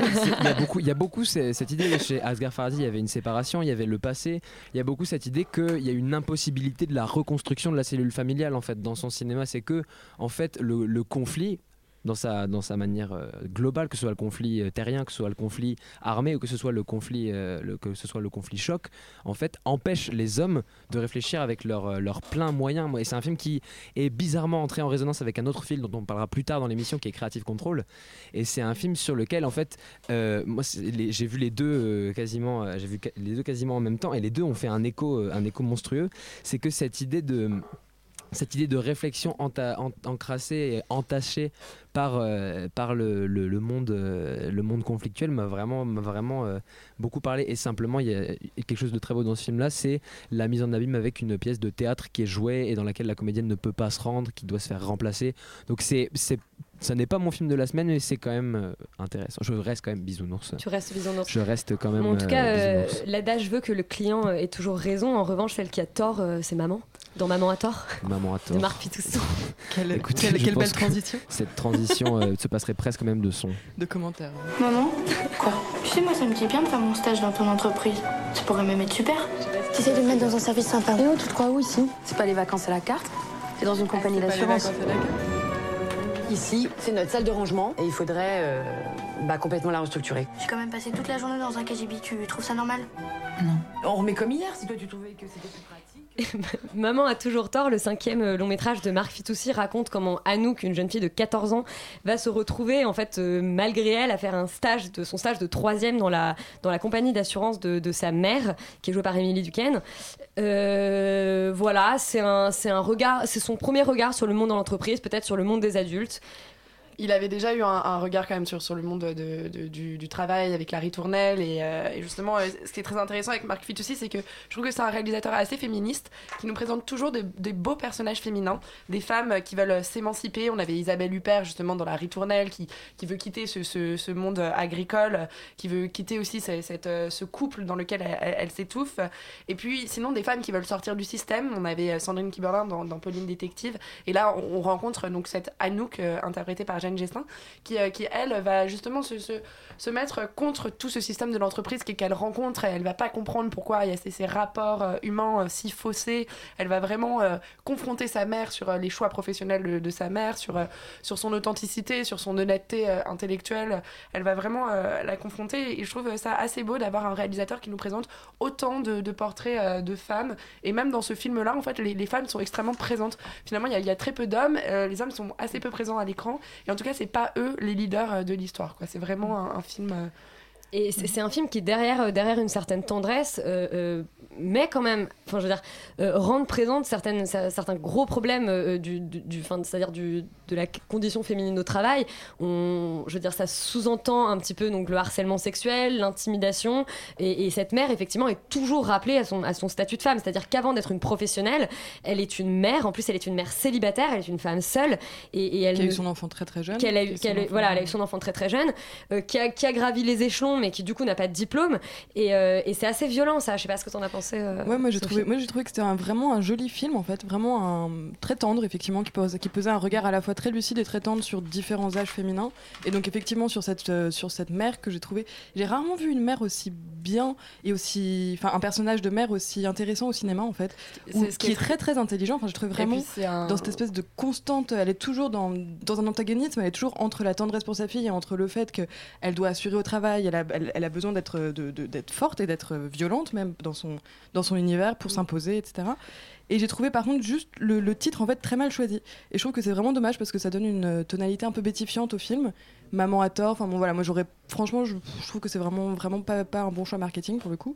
il y a beaucoup, cette idée chez Asghar Farhadi. Il y avait une séparation, il y avait le passé. Il y a beaucoup cette idée qu'il y a une impossibilité de la reconstruction de la cellule familiale en fait dans son cinéma. C'est que en fait le conflit dans sa, dans sa manière euh, globale, que ce soit le conflit euh, terrien, que ce soit le conflit armé ou que ce soit le conflit, euh, le- que ce soit le conflit choc, en fait, empêche les hommes de réfléchir avec leur, leur plein moyen. Et c'est un film qui est bizarrement entré en résonance avec un autre film dont on parlera plus tard dans l'émission, qui est Creative Control. Et c'est un film sur lequel, en fait, moi, j'ai vu les deux quasiment, j'ai vu les deux quasiment en même temps, et les deux ont fait un écho, un écho monstrueux. C'est que cette idée de cette idée de réflexion encrassée et entachée par, euh, par le, le- monde, euh, le monde conflictuel m'a vraiment, vraiment euh, beaucoup parlé. Et simplement, il y a quelque chose de très beau dans ce film-là, c'est la mise en abîme avec une pièce de théâtre qui est jouée et dans laquelle la comédienne ne peut pas se rendre, qui doit se faire remplacer. Donc c'est, ça n'est pas mon film de la semaine, mais c'est quand même euh, intéressant. Je reste quand même bisounours. Tu restes bisounours. Je reste quand même. en tout cas, euh, euh, l'adage veut que le client ait toujours raison. En revanche, celle qui a tort, euh, c'est maman. Dans Maman a tort. Maman a De tort. Marc Pitousson. Quelle, Écoute, quelle- quelle belle transition Cette transition euh, se passerait presque même de son. de commentaires. Maman Quoi? Tu sais, moi, ça me dit bien de faire mon stage dans ton entreprise. Ça pourrait même être super. T'essayes de me mettre dans un service sympa. Et oh, tu te crois? Où ici? C'est pas les vacances à la carte C'est dans une compagnie pas les d'assurance. Ici, c'est notre salle de rangement et il faudrait euh, bah, complètement la restructurer. J'ai quand même passé toute la journée dans un KGB. Tu trouves ça normal? On remet comme hier si toi tu trouvais que c'était plus pratique. Maman a toujours tort, le cinquième euh, long métrage de Marc Fitoussi raconte comment Anouk, une jeune fille de 14 ans, va se retrouver, en fait, euh, malgré elle, à faire un stage de son stage de troisième dans la, dans la compagnie d'assurance de, sa mère, qui est jouée par Émilie Duquesne. Euh, voilà, c'est un, un regard, c'est son premier regard sur le monde dans l'entreprise, peut-être sur le monde des adultes. Il avait déjà eu un, regard quand même sur, sur le monde de, du, travail avec la ritournelle et, euh, et justement euh, ce qui est très intéressant avec Marc Fitoussi c'est que je trouve que c'est un réalisateur assez féministe qui nous présente toujours des, beaux personnages féminins des femmes qui veulent s'émanciper. On avait Isabelle Huppert justement dans la ritournelle qui, qui veut quitter ce, ce, monde agricole qui veut quitter aussi ce, cette, euh, ce couple dans lequel elle, s'étouffe. Et puis sinon des femmes qui veulent sortir du système. On avait Sandrine Kiberlin dans, dans Pauline Détective. Et là on, on rencontre donc cette Anouk interprétée par Jeanne Gestin qui, euh, qui elle va justement se, se, se mettre contre tout ce système de l'entreprise qu'elle rencontre et elle va pas comprendre pourquoi il y a ces, ces rapports euh, humains euh, si faussés. Elle va vraiment confronter sa mère sur les choix professionnels de, sa mère sur, sur son authenticité sur son honnêteté intellectuelle. Elle va vraiment la confronter et je trouve ça assez beau d'avoir un réalisateur qui nous présente autant de, portraits de femmes. Et même dans ce film là en fait les, femmes sont extrêmement présentes. Finalement il y, a- très peu d'hommes les hommes sont assez peu présents à l'écran. Et en tout cas c'est pas eux les leaders euh, de l'histoire c'est vraiment un, un film euh, Et c'est un film qui, derrière, euh, derrière une certaine tendresse, euh, euh, met quand même, enfin, je veux dire, euh, rendre présente certaines, cer- certains gros problèmes euh, du, du, du- c'est-à-dire du, de la condition féminine au travail. On, je veux dire, ça sous-entend un petit peu donc le harcèlement sexuel, l'intimidation, et, et cette mère, effectivement, est toujours rappelée à son, à son statut de femme. C'est-à-dire qu'avant d'être une professionnelle, elle est une mère. En plus, elle est une mère célibataire, elle est une femme seule, et, et elle Qui a eu son enfant très très jeune. qu'elle a eu, voilà, elle a eu son enfant très très jeune, qui, a, qui a gravi les échelons, mais qui du coup n'a pas de diplôme. Et, euh, et c'est assez violent, ça. Je sais pas ce que t'en as pensé. euh, Ouais, moi j'ai trouvé, moi j'ai trouvé que c'était un- vraiment un joli film en fait, vraiment un, très tendre effectivement, qui, pose, qui posait un regard à la fois très lucide et très tendre sur différents âges féminins. Et donc effectivement sur cette, euh, sur cette mère que j'ai trouvé, j'ai rarement vu une mère aussi bien et aussi, enfin, un personnage de mère aussi intéressant au cinéma en fait, où- ce qui est très très intelligent. Enfin, je trouve vraiment puis, c'est un- dans cette espèce de constante, elle est toujours dans, dans un antagonisme, elle est toujours entre la tendresse pour sa fille et entre le fait qu'elle doit assurer au travail, elle a, elle, elle a besoin d'être d'être forte et d'être violente même dans son, dans son univers pour s'imposer, etc. Et j'ai trouvé par contre juste le, le titre en fait très mal choisi. Et je trouve que c'est vraiment dommage parce que ça donne une tonalité un peu bétifiante au film. Maman a tort. Enfin bon voilà, moi j'aurais franchement je, je trouve que c'est vraiment vraiment pas, pas un bon choix marketing pour le coup.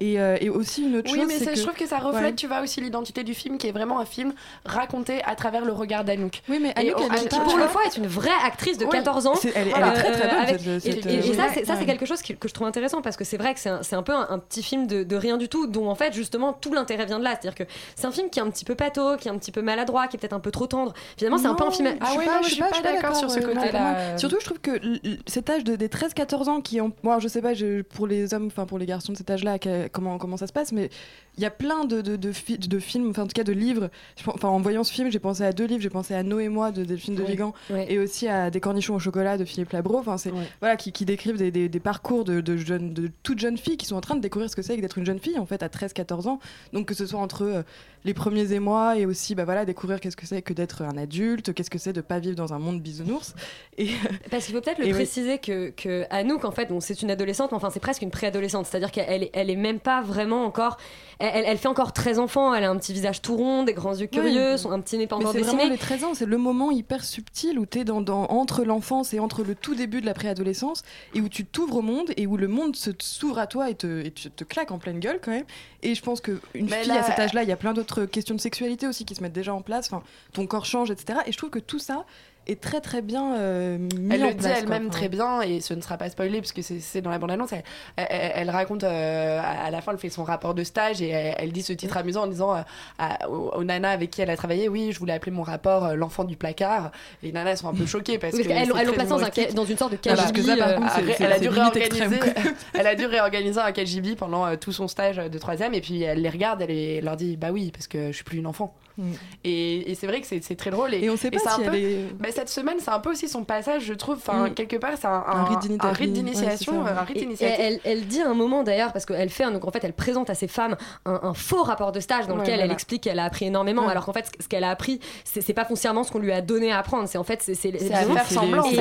Et, euh, et aussi une autre Oui, chose, mais c'est c'est- que je trouve que ça reflète, Ouais. tu vois, aussi l'identité du film, qui est vraiment un film raconté à travers le regard d'Anouk. Oui, mais Et Anouk, elle est- qui pour le fois est une vraie actrice de Oui. 14 ans. Elle est- elle Voilà. est très, très bonne, avec- cette- et- cette, et, et euh, ça, c'est ouais. quelque chose que je trouve intéressant parce que c'est vrai que c'est un, c'est un peu un, un petit film de, de rien du tout, dont en fait justement tout l'intérêt vient de là. C'est-à-dire que c'est un film qui est un petit peu pâteau, qui est un petit peu maladroit, qui est peut-être un peu trop tendre. Finalement, c'est un peu un film. Ah non, je suis pas d'accord sur ce euh, côté-là. Surtout, je trouve que cet âge de, des 13-14 ans qui ont. Moi, je sais pas pour les hommes, enfin pour les garçons de cet âge-là, comment, comment ça se passe, mais il y a plein de, de, de, fi- de films, enfin en tout cas de livres. Enfin, en voyant ce film, j'ai pensé à deux livres. J'ai pensé à Noé et moi de Delphine de Oui. Vigan et aussi à Des cornichons au chocolat de Philippe Labro. Enfin, c'est voilà qui, qui décrivent des, des, des parcours de, de jeunes, de toutes jeunes filles qui sont en train de découvrir ce que c'est que d'être une jeune fille en fait à 13-14 ans. Donc que ce soit entre euh, les premiers émois et aussi bah voilà découvrir qu'est-ce que c'est que d'être un adulte, qu'est-ce que c'est de pas vivre dans un monde bisounours. Et Parce qu'il faut peut-être le oui. préciser que, que Anouk, en fait, bon, c'est une adolescente, mais enfin, c'est presque une préadolescente. C'est-à-dire qu'elle elle est même pas vraiment encore. Elle, elle- elle fait encore très enfant. Elle a un petit visage tout rond, des grands yeux curieux, son, un petit nez pas Mais encore c'est dessiné. vraiment les 13 ans, c'est le moment hyper subtil où tu es dans, dans- entre l'enfance et entre le tout début de la préadolescence et où tu t'ouvres au monde et où le monde se s'ouvre à toi et te, et te, te claque en pleine gueule quand même. Et je pense qu'une fille là- à cet âge-là, il y a plein d'autres questions de sexualité aussi qui se mettent déjà en place. Enfin, ton corps change, etc. Et je trouve que tout ça est très très bien euh, mis Elle en le dit place, quoi. elle-même Enfin, très bien, et ce ne sera pas spoilé parce que c'est- dans la bande-annonce. Elle, elle- elle raconte, euh, à la fin, elle fait son rapport de stage et elle, elle dit ce titre amusant en disant euh, à- aux, aux nanas avec qui elle a travaillé Oui, je voulais appeler mon rapport euh, L'enfant du placard. Les nanas sont un peu choquées parce qu'elles l'ont- placé dans un une sorte de. KGB, Parce que ça, par contre, Ah, elle, a dû réorganiser, elle a dû réorganiser un KGB pendant euh, tout son stage de troisième et puis elle les regarde, elle, les- leur dit Bah oui, parce que je suis plus une enfant. Mm. Et, et c'est vrai que c'est très drôle. Et, Et on sait pas c'est un si peu- est- bah, cette semaine, c'est un peu aussi son passage, je trouve. Enfin, Mm. quelque part, c'est un, Un un, rite ouais, d'initiation. un rite elle, elle dit un moment d'ailleurs, parce qu'elle fait, un- donc en fait, elle présente à ses femmes un, un faux rapport de stage dans Ouais, lequel elle explique qu'elle a appris énormément, Ouais. alors qu'en fait, ce- qu'elle a appris, c'est pas foncièrement ce qu'on lui a donné à apprendre. C'est en fait, c'est à faire semblant, Et,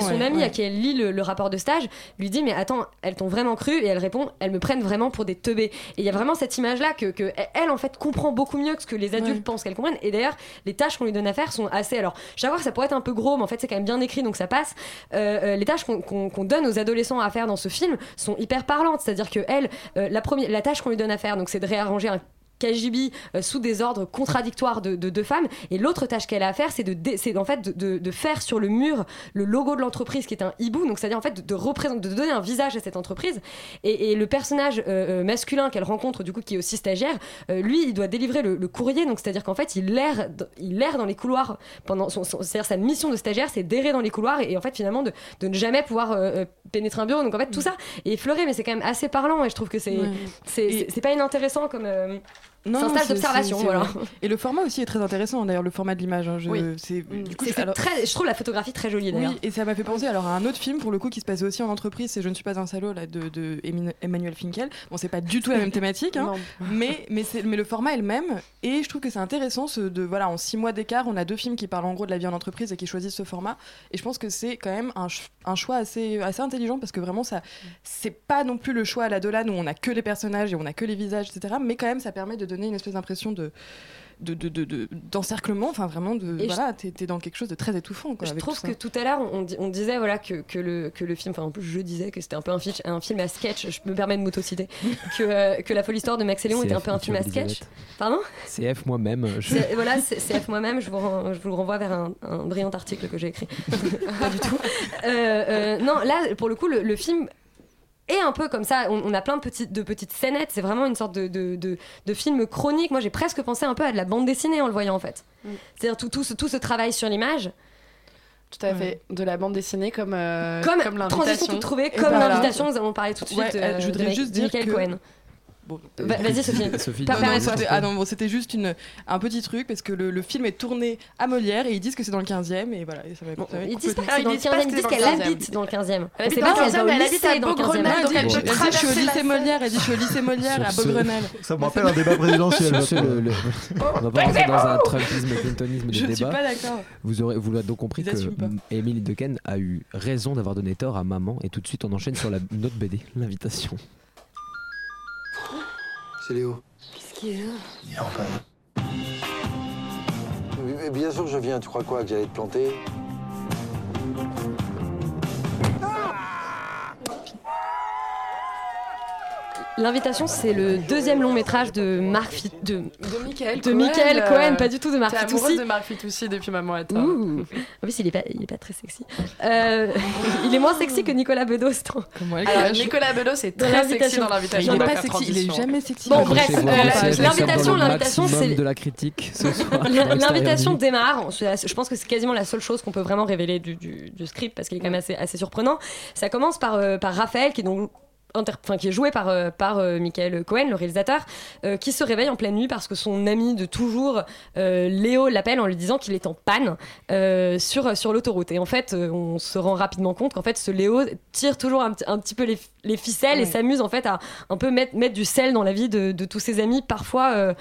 son, amie qui elle lit le, le rapport de stage lui dit mais attends elles t'ont vraiment cru et elle répond elles me prennent vraiment pour des teubés et il y a vraiment cette image là que, que elle en fait comprend beaucoup mieux que ce que les adultes Ouais. pensent qu'elle comprenne et d'ailleurs les tâches qu'on lui donne à faire sont assez alors sais que ça pourrait être un peu gros mais en fait c'est quand même bien écrit donc ça passe. Euh, euh, les tâches qu'on donne aux adolescents à faire dans ce film sont hyper parlantes. C'est à dire que euh, la première la tâche qu'on lui donne à faire donc c'est de réarranger un KGB euh, sous des ordres contradictoires de de deux femmes. Et l'autre tâche qu'elle a à faire c'est de en fait de, de- de faire sur le mur le logo de l'entreprise qui est un hibou. Donc c'est à dire en fait de, représenter de donner un visage à cette entreprise. Et, et le personnage euh, euh, masculin qu'elle rencontre du coup qui est aussi stagiaire euh, lui il doit délivrer le, le courrier. Donc c'est à dire qu'en fait il erre il erre dans les couloirs pendant son, son- c'est à dire sa mission de stagiaire c'est d'errer dans les couloirs et, et en fait finalement de, de ne jamais pouvoir pénétrer un bureau. Donc en fait tout ça est effleuré mais c'est quand même assez parlant et je trouve que c'est Ouais. c'est pas inintéressant comme un stage d'observation voilà Et le format aussi est très intéressant, d'ailleurs, le format de l'image. hein, je- Oui. c'est- Du coup, C'est- je- c'est alors- très je trouve la photographie très jolie d'ailleurs Oui, et ça m'a fait penser alors à un autre film pour le coup qui se passait aussi en entreprise, c'est Je ne suis pas un salaud là de, de Emmanuel Finkel. Bon, c'est pas du tout la même thématique, hein, mais mais mais le format est le même et je trouve que c'est intéressant ce de voilà en six mois d'écart, on a deux films qui parlent en gros de la vie en entreprise et qui choisissent ce format et je pense que c'est quand même un, un choix assez assez intelligent parce que vraiment ça c'est pas non plus le choix à la Dolan où on a que les personnages et on a que les visages etc. Mais quand même ça permet de donner une espèce d'impression de de, de, de- de- d'encerclement, enfin vraiment de Et voilà, t'es, t'es dans quelque chose de très étouffant. Quoi, je avec trouve tout que tout à l'heure on, di- on disait voilà que, que le, que le film enfin en plus je disais que c'était un peu un, fiche- un film à sketch je me permets de m'autociter que, euh, que la folle histoire de Max et Léon était un peu un film à sketch pardon? CF moi-même. je- C'est- voilà c'est c'est F moi-même je vous, ren- je vous le renvoie vers un, un brillant article que j'ai écrit pas du tout Euh, euh, non là pour le coup le, le film est un peu comme ça, on, on a plein de petites, de petites scénettes, c'est vraiment une sorte de, de, de, de film chronique. Moi j'ai presque pensé un peu à de la bande dessinée en le voyant en fait. C'est-à-dire tout, tout, ce, tout ce travail sur l'image. Tout à fait. De la bande dessinée comme, euh, comme, comme transition l'invitation. trouvée, Et comme voilà. l'invitation, nous allons parler tout de suite Ouais, euh, je de voudrais Mike- juste de dire Michael que- Cohen. Bon, Va- vas-y, Sophie. Sophie. Non, non, Permets-toi. c'était- ah non, bon, c'était juste une, un petit truc parce que le, le film est tourné à Molière et ils disent que c'est dans le 15e et voilà. Et ça Ils disent pas que c'est dans le ils disent pas 15e, que ils disent dans le qu'elle 15e. habite dans le 15e. Elle habite C'est dans pas le qu'elle 15e, va au elle habite à dans le 15e. Beaugrenelle, donc elle Elle peut dit, je suis au lycée Molière, elle dit je suis au lycée Molière à Beaugrenelle. Ça me rappelle un débat présidentiel. Le- on va pas rentrer dans un Trumpisme et Clintonisme Je de ne suis débat. pas d'accord. Vous aurez, vous l'avez donc compris que Émile Dequesne a eu raison d'avoir donné tort à maman et tout de suite on enchaîne sur la, notre BD, l'invitation. C'est Léo. Qu'est-ce qu'il est là Viens, enfin. Oui, mais bien sûr que je viens. Tu crois quoi Que j'allais te planter? L'invitation, c'est le deuxième long métrage de Marc Fit- de De Michael de Cohen. Michael euh, Cohen, pas du tout de Marc Fitoussi. de Marc Fitoussi depuis Maman est Ouh. En plus, il est pas, il est pas très sexy. Euh, il est moins sexy que Nicolas Bedos. Alors, Nicolas Bedos est très sexy dans l'invitation. Il on est pas sexy, il est jamais sexy. Bon, bref, euh, l'invitation, l'invitation, c'est de la critique ce soir. L'invitation démarre. Je pense que c'est quasiment la seule chose qu'on peut vraiment révéler du, du- du script parce qu'il est quand même assez, assez surprenant. Ça commence par, euh, par Raphaël qui est donc enfin, qui est joué par, euh, par euh, Michael Cohen, le réalisateur, euh, qui se réveille en pleine nuit parce que son ami de toujours, Léo, l'appelle en lui disant qu'il est en panne sur, sur l'autoroute. Et en fait, on se rend rapidement compte qu'en fait, ce Léo tire toujours un, petit- un petit peu les, les ficelles et s'amuse en fait à un peu mettre, mettre du sel dans la vie de, de tous ses amis, parfois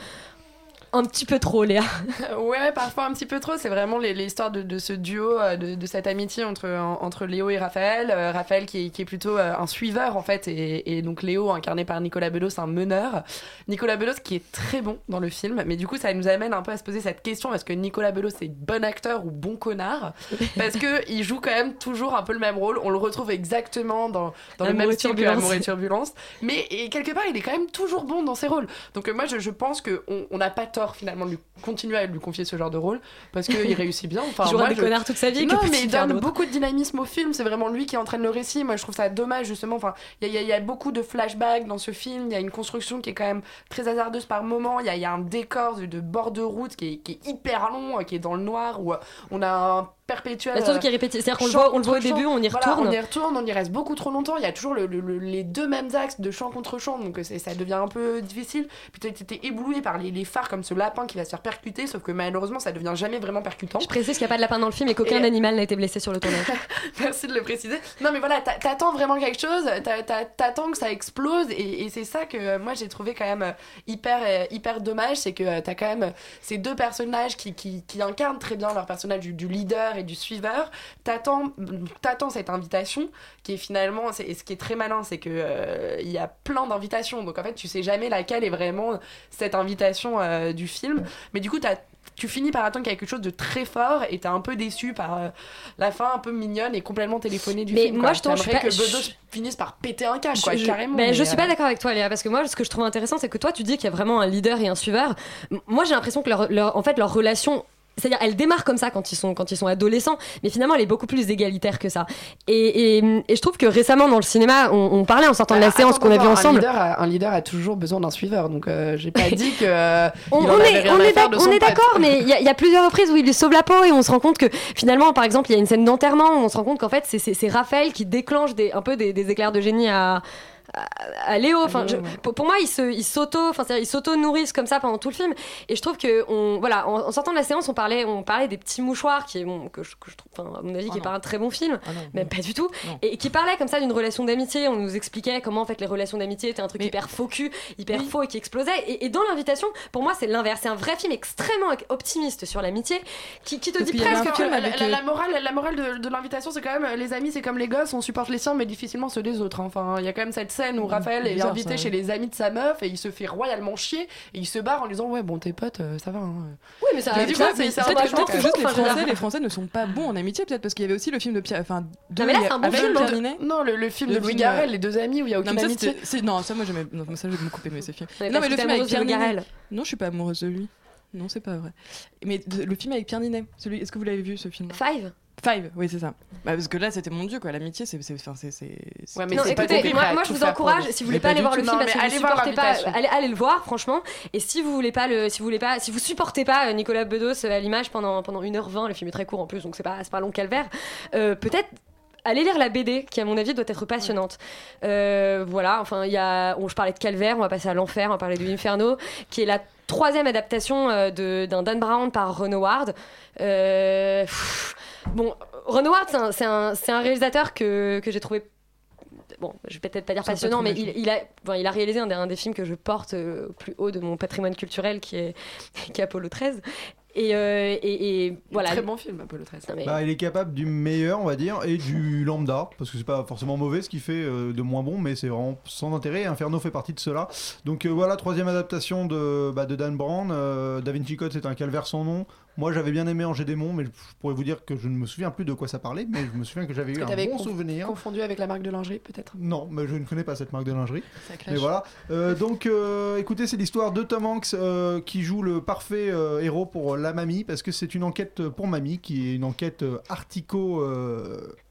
un petit peu trop, Léa. Ouais, parfois un petit peu trop. C'est vraiment l'histoire de, de ce duo, euh, de, de cette amitié entre, en- entre Léo et Raphaël. Euh, Raphaël qui est, qui est plutôt euh, un suiveur en fait, et, et donc Léo incarné par Nicolas Bedos, un meneur. Nicolas Bedos qui est très bon dans le film, mais du coup ça nous amène un peu à se poser cette question est-ce que Nicolas Bedos est bon acteur ou bon connard? Parce que il joue quand même toujours un peu le même rôle. On le retrouve exactement dans, dans le même style que. Amour et Turbulence, mais et quelque part il est quand même toujours bon dans ses rôles. Donc euh, moi je, je pense qu'on on n'a pas tort finalement de lui continuer à lui confier ce genre de rôle parce qu'il réussit bien. Enfin, Il jouera moi, des je- connards toute sa vie, Non, mais il donne beaucoup de dynamisme au film. C'est vraiment lui qui entraîne le récit. Moi, je trouve ça dommage justement. Enfin, il y, y a beaucoup de flashbacks dans ce film. Il y a une construction qui est quand même très hasardeuse par moment. Il y y a un décor de, de bord de route qui est, qui est hyper long, euh, qui est dans le noir où euh, on a un perpétuel. Bah, euh, qu'il est répété. C'est-à-dire qu'on le voit, on le voit au chant. début, on y Voilà, retourne. on y retourne, on y reste beaucoup trop longtemps. Il y a toujours le- le- le- les deux mêmes axes de chant contre chant, donc ça devient un peu difficile. Puis t'es- t'es ébloui par les, les phares comme ce lapin qui va se faire percuter, sauf que malheureusement ça devient jamais vraiment percutant. Je précise qu'il n'y a pas de lapin dans le film et qu'aucun Et- animal n'a été blessé sur le tournage. Merci de le préciser. Non, mais voilà, t'a- t'attends vraiment quelque chose, t'a- t'a- t'attends que ça explose, et, et c'est ça que euh, moi j'ai trouvé quand même euh, hyper, hyper dommage, c'est que t'as quand même ces deux personnages qui, qui, qui incarnent très bien leur personnage du, du leader et du suiveur. T'attends, t'attends cette invitation, qui est finalement, c'est- et ce qui est très malin, c'est que euh, il y a plein d'invitations, donc en fait tu sais jamais laquelle est vraiment cette invitation euh, du film, mais du coup t'as tu finis par attendre quelque chose de très fort et t'es un peu déçu par euh, la fin un peu mignonne et complètement téléphonée du Mais film. moi, quoi. je pas- que je- finisse par péter un câble, quoi, je, carrément. ben, je mais, suis pas d'accord avec toi, Léa, parce que moi, ce que je trouve intéressant, c'est que toi, tu dis qu'il y a vraiment un leader et un suiveur. Moi, j'ai l'impression que leur, leur- en fait, leur relation. C'est-à-dire, elle démarre comme ça quand ils sont quand ils sont adolescents, mais finalement, elle est beaucoup plus égalitaire que ça. Et, et- et je trouve que récemment dans le cinéma, on, on parlait en sortant de la Attends, séance qu'on a vue un ensemble. leader a- Un leader a toujours besoin d'un suiveur, donc euh, j'ai pas dit que. euh, On, est, on est d'accord, mais il y, a- il y a plusieurs reprises où il lui sauve la peau et on se rend compte que finalement, par exemple, il y a une scène d'enterrement où on se rend compte qu'en fait, c'est- c'est c'est Raphaël qui déclenche des, un peu des, des éclairs de génie à, à, Léo. Enfin, je- pour, pour moi, ils s'auto, enfin, ils s'auto nourrissent comme ça pendant tout le film. Et je trouve que, on, voilà, en, en sortant de la séance, on parlait, on parlait des petits mouchoirs qui est, bon, que, je, que je trouve, à mon avis, qui est pas un très bon film, même pas du tout, et qui parlait comme ça d'une relation d'amitié. On nous expliquait comment en fait les relations d'amitié étaient un truc hyper faux cul, hyper faux et qui explosait. Et, et dans l'invitation, pour moi, c'est l'inverse. C'est un vrai film extrêmement optimiste sur l'amitié, qui, qui te dit presque que la, la- la morale, la morale de, de l'invitation, c'est quand même euh, les amis, c'est comme les gosses, on supporte les siens, mais difficilement ceux des autres. hein. Enfin, il y a quand même cette scène où Raphaël est bizarre, invité ça, chez ouais. les amis de sa meuf et il se fait royalement chier et il se barre en disant ouais bon tes potes euh, ça va. hein. Oui mais ça arrive du coup, ça, c'est- mais c'est ça un va, peu je m'en choquant. fous, Juste les Français, les Français ne sont pas bons en amitié peut-être parce qu'il y avait aussi le film de Pierre, enfin deux, mais là, c'est un bon film, non, le- le film de Louis Garrel, euh, Les Deux Amis, où il y a non, aucune amitié. Non, ça moi j'aimais. Non, mais ça je vais me couper, mais c'est film. Non, mais que le film avec Pierre. Garrel. Non, je suis pas amoureuse de lui. Non, c'est pas vrai. Mais le film avec Pierre Ninet, celui, est-ce que vous l'avez vu ce film? Five Five, oui, c'est ça. Bah, parce que là, c'était mon dieu, quoi. L'amitié, c'est. c'est- Ouais, mais non, c'est pas écoutez, compris, moi, moi, je vous encourage, si vous voulez pas pas aller voir le film mais parce que vous allez voir supportez pas, l'invitation. allez, allez le voir, franchement. Et si vous voulez pas le, si vous voulez pas, si vous supportez pas euh, Nicolas Bedos euh, à l'image pendant pendant 1h20, le film est très court en plus, donc c'est pas c'est pas un long calvaire. euh, Peut-être allez lire la BD qui à mon avis doit être passionnante. Euh, voilà, enfin il y a, bon, je parlais de Calvaire, on va passer à l'enfer, on va parler de Inferno, qui est la troisième adaptation euh, d'un Dan Brown par Ron Howard. Euh, pff, bon, Ron Howard c'est un, un- réalisateur que, que j'ai trouvé bon, je vais peut-être pas dire passionnant, mais il, a, il a réalisé un des, un des films que je porte euh, au plus haut de mon patrimoine culturel, qui est, qui est Apollo 13. Et, euh, et, et voilà. Très bon film, Apollo 13. Non, mais- Bah, il est capable du meilleur, on va dire, et du lambda, parce que c'est pas forcément mauvais ce qu'il fait euh, de moins bon, mais c'est vraiment sans intérêt. Inferno fait partie de cela. Donc euh, voilà, troisième adaptation de, bah, de Dan Brown. Euh, da Vinci Code, c'est un calvaire sans nom. Moi, j'avais bien aimé Angers-Démon, mais je pourrais vous dire que je ne me souviens plus de quoi ça parlait, mais je me souviens que j'avais eu un bon souvenir. Confondu avec la marque de lingerie, peut-être. Non, mais je ne connais pas cette marque de lingerie. Ça clash. Mais voilà. Euh, donc, euh, écoutez, c'est l'histoire de Tom Hanks euh, qui joue le parfait héros pour la mamie, parce que c'est une enquête pour mamie, qui est une enquête artico.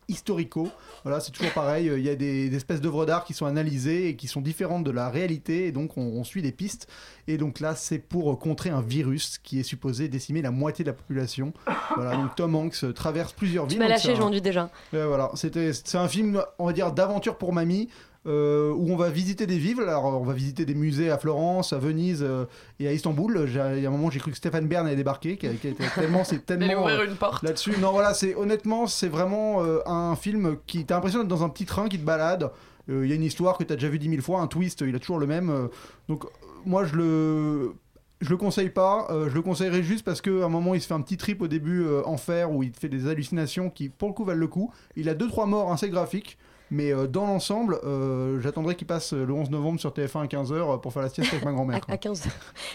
Historico, voilà, c'est toujours pareil. euh, Il y a des, des espèces d'œuvres d'art qui sont analysées et qui sont différentes de la réalité, et donc on, on suit des pistes. Et donc là, c'est pour contrer un virus qui est supposé décimer la moitié de la population. Voilà, donc Tom Hanks euh, traverse plusieurs Tu villes. m'as donc lâché, c'est un- déjà. Voilà, c'était c'est un film, on va dire, d'aventure pour mamie. Euh, où on va visiter des villes. Alors, on va visiter des musées à Florence, à Venise euh, et à Istanbul. Il y a un moment, j'ai cru que Stéphane Bern allait débarquer, qui, a- qui été tellement, c'est tellement ouvrir euh, une porte. là-dessus. Non, voilà, c'est honnêtement, c'est vraiment un film qui t'as l'impression d'être dans un petit train qui te balade. Il y a une histoire que t'as déjà vu dix mille fois, un twist, il a toujours le même. donc, moi, je le je le conseille pas, euh, je le conseillerais juste parce qu'à un moment il se fait un petit trip au début euh, enfer où il te fait des hallucinations qui pour le coup valent le coup. Il a deux trois morts assez graphiques, mais euh, dans l'ensemble, euh, j'attendrai qu'il passe le 11 novembre sur TF1 à 15h pour faire la sieste avec ma grand-mère. À 15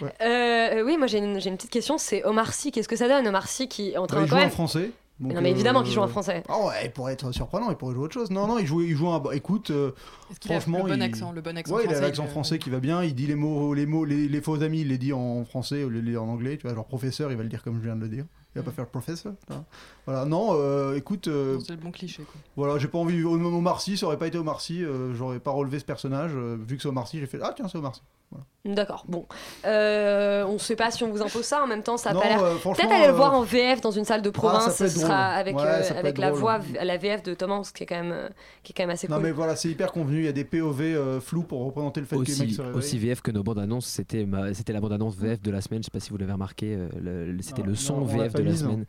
Ouais. Euh, oui, moi j'ai une, petite question, c'est Omar Sy, qu'est-ce que ça donne Omar Sy qui est en train Bah, il quand joue même... en français. Donc, non mais évidemment euh, qu'il joue en français. Ah ouais, il pourrait être surprenant, il pourrait jouer autre chose. Non, non, il joue, il joue un. bah, écoute, euh, qu'il a franchement, le bon il- accent, le bon accent Ouais, il a français, l'accent il- français qui va bien. Il dit les mots, les mots, les, les faux amis, il les dit en français ou les dit en anglais. Tu vois, genre professeur, il va le dire comme je viens de le dire. Il va pas faire professeur. Voilà, non, euh, écoute. euh, C'est le bon cliché. Quoi. voilà, j'ai pas envie. Au Omar Sy, ça aurait pas été Sy, euh, j'aurais pas relevé ce personnage. euh, vu que c'est Omar Sy, j'ai fait Ah, tiens, c'est Omar Sy. Voilà. D'accord, bon. Euh, on sait pas si on vous impose ça, en même temps ça a Non, pas l'air... euh, Peut-être aller le euh, voir en VF dans une salle de province, ça peut être ce sera drôle. avec, Ouais, euh, la drôle. voix, la VF de Tom Hanks qui est quand même, euh, qui est quand même assez Non, cool. mais voilà, c'est hyper convenu. Il y a des POV euh, flous pour représenter le fait que les mecs Aussi, se réveillent. aussi VF que nos bandes annonces, c'était ma- c'était la bande annonce VF de la semaine. Je sais pas si vous l'avez remarqué, euh, c'était Non, le non, son VF de la non. semaine.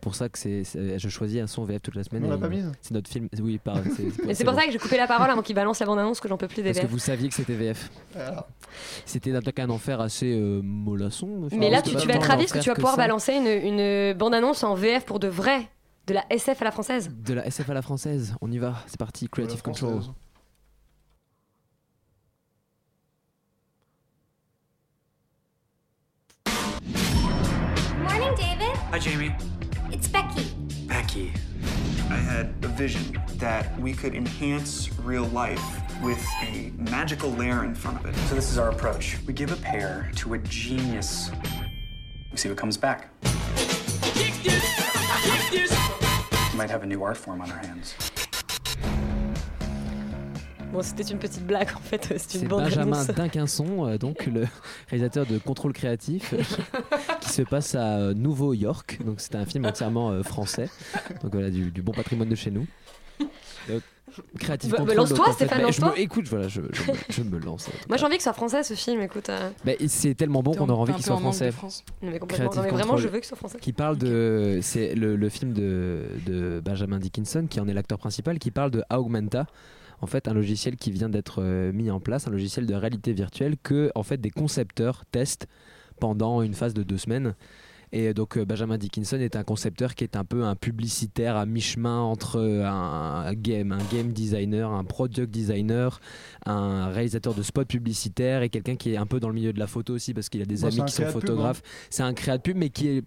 Pour ça que c'est, c'est- je choisis un son VF toute la semaine. On l'a et pas mise C'est notre film. Oui, pardon. c'est- Mais c'est pour ça que j'ai coupé la parole avant qu'il balance la bande-annonce que j'en peux plus des Parce que vous saviez que c'était VF. Voilà. C'était d'attaquer un enfer assez euh, mollasson. Mais là, tu, vas être ravi parce que tu vas pouvoir ça. balancer une, une bande-annonce en VF pour de vrai, de la SF à la française. De la SF à la française. On y va. C'est parti. Creative Control. Morning, David. Hi, Jamie. It's Becky. Becky. I had a vision that we could enhance real life with a magical layer in front of it. So this is our approach. We give a pair to a genius. We see what comes back. We might have a new art form on our hands. Bon, c'était une petite blague en fait, c'est une bande Benjamin annonce. Dinquinson, euh, donc le réalisateur de Contrôle créatif, qui se passe à euh, Nouveau York. Donc c'est un film entièrement euh, français. Donc voilà du, du bon patrimoine de chez nous. Donc, Bah, bah, lance-toi, donc, en fait, Stéphane, je lance-toi. me- Écoute, voilà, je, je me, je me lance. Moi j'ai envie que ce soit français ce film, écoute. euh. Bah, c'est tellement bon qu'on un- aura envie qu'il soit en français. Non, mais complètement. Non, mais vraiment, je veux qu'il soit français. Qui parle de, c'est le, le film de, de Benjamin Dickinson qui en est l'acteur principal, qui parle de Augmenta. En fait, un logiciel qui vient d'être euh, mis en place, un logiciel de réalité virtuelle que en fait des concepteurs testent pendant une phase de deux semaines. Et donc euh, Benjamin Dickinson est un concepteur qui est un peu un publicitaire à mi-chemin entre euh, un, game, un game designer, un product designer, un réalisateur de spots publicitaires et quelqu'un qui est un peu dans le milieu de la photo aussi parce qu'il a des amis qui sont hein. photographes. C'est un créa de pub mais qui est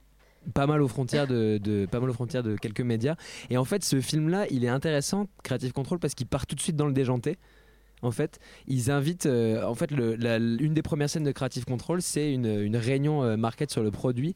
pas mal aux frontières de, pas mal aux frontières de quelques médias. Et en fait, ce film-là, il est intéressant, Creative Control, parce qu'il part tout de suite dans le déjanté. En fait, ils invitent. euh, en fait, le- une des premières scènes de Creative Control, c'est une, réunion euh, market sur le produit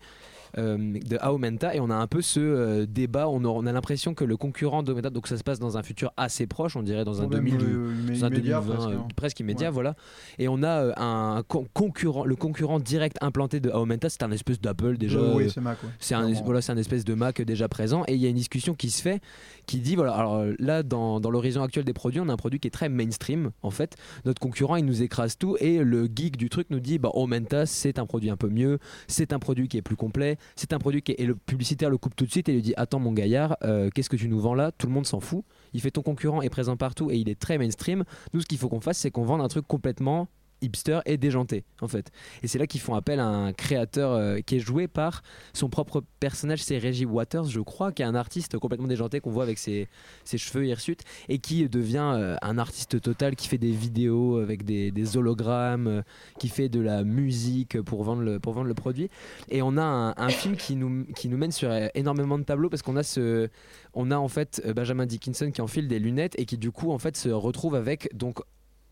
de Aumenta et on a un peu ce euh, débat. On a, on a l'impression que le concurrent d'Aumenta, donc ça se passe dans un futur assez proche, on dirait dans un, Même, 2000, euh, dans un immédiat, 2020, presque, euh, hein. presque immédiat, Ouais. voilà. Et on a euh, un con- concurrent, le concurrent direct implanté de Aumenta, c'est un espèce d'Apple déjà. Euh, oui, euh, c'est Mac, ouais. c'est un, voilà, un espèce de Mac déjà présent et il y a une discussion qui se fait qui dit voilà alors euh, là dans, l'horizon actuel des produits on a un produit qui est très mainstream en fait. Notre concurrent il nous écrase tout et le geek du truc nous dit bah Aumenta c'est un produit un peu mieux c'est un produit qui est plus complet c'est un produit qui est et le publicitaire le coupe tout de suite et lui dit attends mon gaillard euh, qu'est-ce que tu nous vends là? Tout le monde s'en fout. Il fait ton concurrent est présent partout et il est très mainstream. Nous ce qu'il faut qu'on fasse c'est qu'on vende un truc complètement hipster et déjanté en fait. Et c'est là qu'ils font appel à un créateur euh, qui est joué par son propre personnage c'est Reggie Waters je crois qui est un artiste complètement déjanté qu'on voit avec ses, ses cheveux hirsutes et qui devient euh, un artiste total qui fait des vidéos avec des, des hologrammes euh, qui fait de la musique pour vendre le, pour vendre le produit. Et on a un, un film qui nous, qui nous mène sur énormément de tableaux parce qu'on a ce on a en fait Benjamin Dickinson qui enfile des lunettes et qui du coup en fait se retrouve avec donc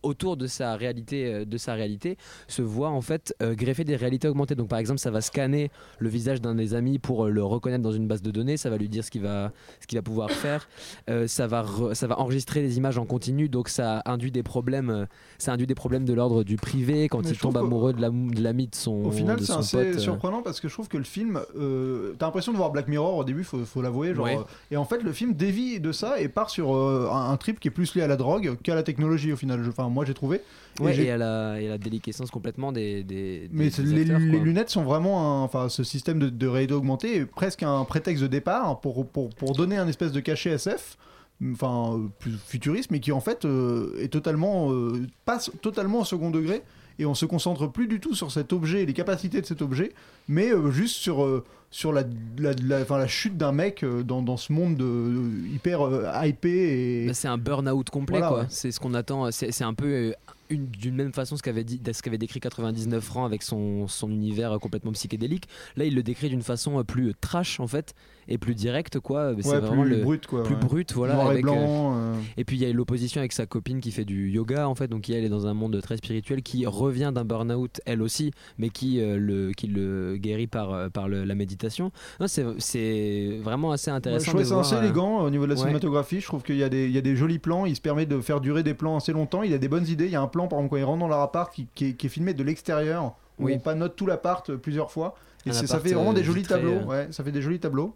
autour de sa réalité euh, de sa réalité se voit en fait euh, greffer des réalités augmentées. Donc par exemple ça va scanner le visage d'un des amis pour euh, le reconnaître dans une base de données. Ça va lui dire ce qu'il va ce qu'il va pouvoir faire. Euh, ça va re- ça va enregistrer des images en continu. Donc ça induit des problèmes ça induit des problèmes de l'ordre du privé. Quand Mais il tombe amoureux de l'am- de l'ami de son Au final, c'est assez pote, surprenant parce que je trouve que le film, euh, t'as l'impression de voir Black Mirror au début, faut, faut l'avouer, genre, Ouais. et en fait, le film dévie de ça et part sur un, un trip qui est plus lié à la drogue qu'à la technologie au final. Je- Enfin, moi j'ai trouvé. Et Ouais, et, à la, et à la déliquescence complètement des, des, Mais des- c'est- des les, acteurs, les quoi. lunettes sont vraiment enfin ce système de, de réalité augmentée est presque un prétexte de départ pour, pour, pour donner un espèce de cachet SF enfin plus futuriste mais qui en fait euh, est totalement euh, passe totalement au second degré et on se concentre plus du tout sur cet objet et les capacités de cet objet mais euh, juste sur sur la, la, la, la chute d'un mec euh, dans, dans ce monde de, de- hyper euh, hypé et Bah, c'est un burn-out complet, Voilà, quoi. ouais. C'est ce qu'on attend. C'est c'est un peu euh, une- d'une même façon ce qu'avait dit, ce qu'avait décrit 99 francs avec son, son univers euh, complètement psychédélique. Là, il le décrit d'une façon euh, plus euh, trash en fait et plus directe, quoi. C'est Ouais, vraiment plus le brute, quoi, plus ouais. brut, voilà. Noir et avec, blanc, euh. Et puis il y a l'opposition avec sa copine qui fait du yoga en fait, donc elle est dans un monde très spirituel qui revient d'un burn-out elle aussi, mais qui euh, le qui le guérit par euh, par le- la méditation. Non, c'est c'est vraiment assez Ouais, intéressant. je trouvais de ça assez euh, élégant au niveau de la ouais. cinématographie. Je trouve qu'il y, a des- il y a des jolis plans. Il se permet de faire durer des plans assez longtemps. Il a des bonnes idées. Il y a un plan, par exemple, quand il rentre dans leur appart qui, qui est, qui est filmé de l'extérieur, où Oui. on panote tout l'appart euh, plusieurs fois. Et ça fait vraiment euh, des jolis vitré, tableaux. euh. Ouais, ça fait des jolis tableaux.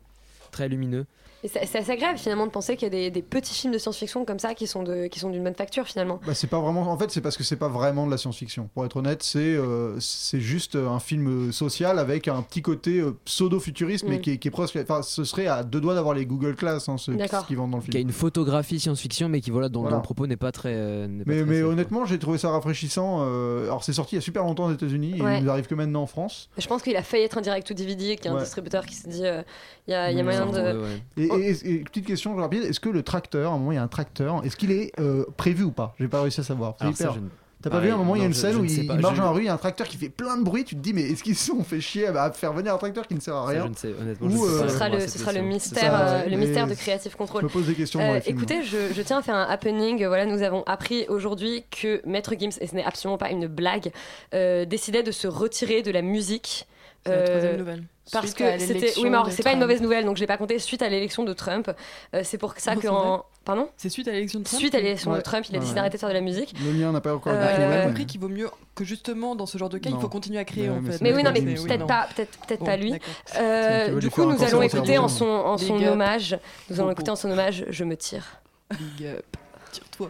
Très lumineux. C'est assez agréable finalement de penser qu'il y a des, des petits films de science-fiction comme ça qui sont de- qui sont d'une bonne facture finalement. Bah, c'est pas vraiment. En fait, c'est parce que c'est pas vraiment de la science-fiction. Pour être honnête, c'est euh, c'est juste un film euh, social avec un petit côté euh, pseudo-futuriste, mais Mm. qui est, qui est presque. Enfin, ce serait à deux doigts d'avoir les Google Class, hein, ce, qu'ils vendent dans le film. Qui a une photographie science-fiction, mais qui voilà dont, Voilà. dont le propos n'est pas très. euh, pas Mais, très mais safe, quoi. honnêtement, j'ai trouvé ça rafraîchissant. euh, alors, c'est sorti il y a super longtemps aux États-Unis Ouais. et il nous arrive que maintenant en France. Je pense qu'il a failli être un direct ou DVD qu'il y a un Ouais. distributeur qui s'est dit euh, il y a, il y a moyen de. Et, et- et petite question rapide, est-ce que le tracteur, à un moment il y a un tracteur, est-ce qu'il est euh, prévu ou pas? J'ai pas réussi à savoir. C'est ça, hyper- T'as pas Ah, vu à un moment il y a une je- scène je où il, marche dans la rue, il y a un tracteur qui fait plein de bruit, tu te dis mais est-ce qu'ils se sont fait chier à faire venir un tracteur qui ne sert à Ça, rien je ne sais, honnêtement, Ou, je sais euh, pas. Ce sera le, cette ce sera le question. mystère, Ça, euh, le mystère de Creative Control. je me pose des questions Euh, écoutez, je, je tiens à faire un happening. Voilà, nous avons appris aujourd'hui que Maître Gims, et ce n'est absolument pas une blague, euh, décidait de se retirer de la musique. C'est la troisième nouvelle. Parce Suite que c'était. Oui, mais c'est pas une mauvaise nouvelle, donc je l'ai pas compté. Suite à l'élection de Trump, euh, c'est pour ça que. en- Pardon C'est suite à l'élection de Trump Suite à l'élection de. Trump, il a Ouais, décidé d'arrêter de faire de la musique. Le lien n'a pas encore Euh, été Il trouvé, a mais- compris qu'il vaut mieux que justement dans ce genre de cas, il faut continuer à créer en mais fait. Mais oui, non, mais peut-être pas, peut-être peut-être Bon, pas lui. Euh, du coup, nous allons écouter en son, en Big son up. hommage. Nous allons écouter en son hommage Je me tire. Big up. Tire-toi.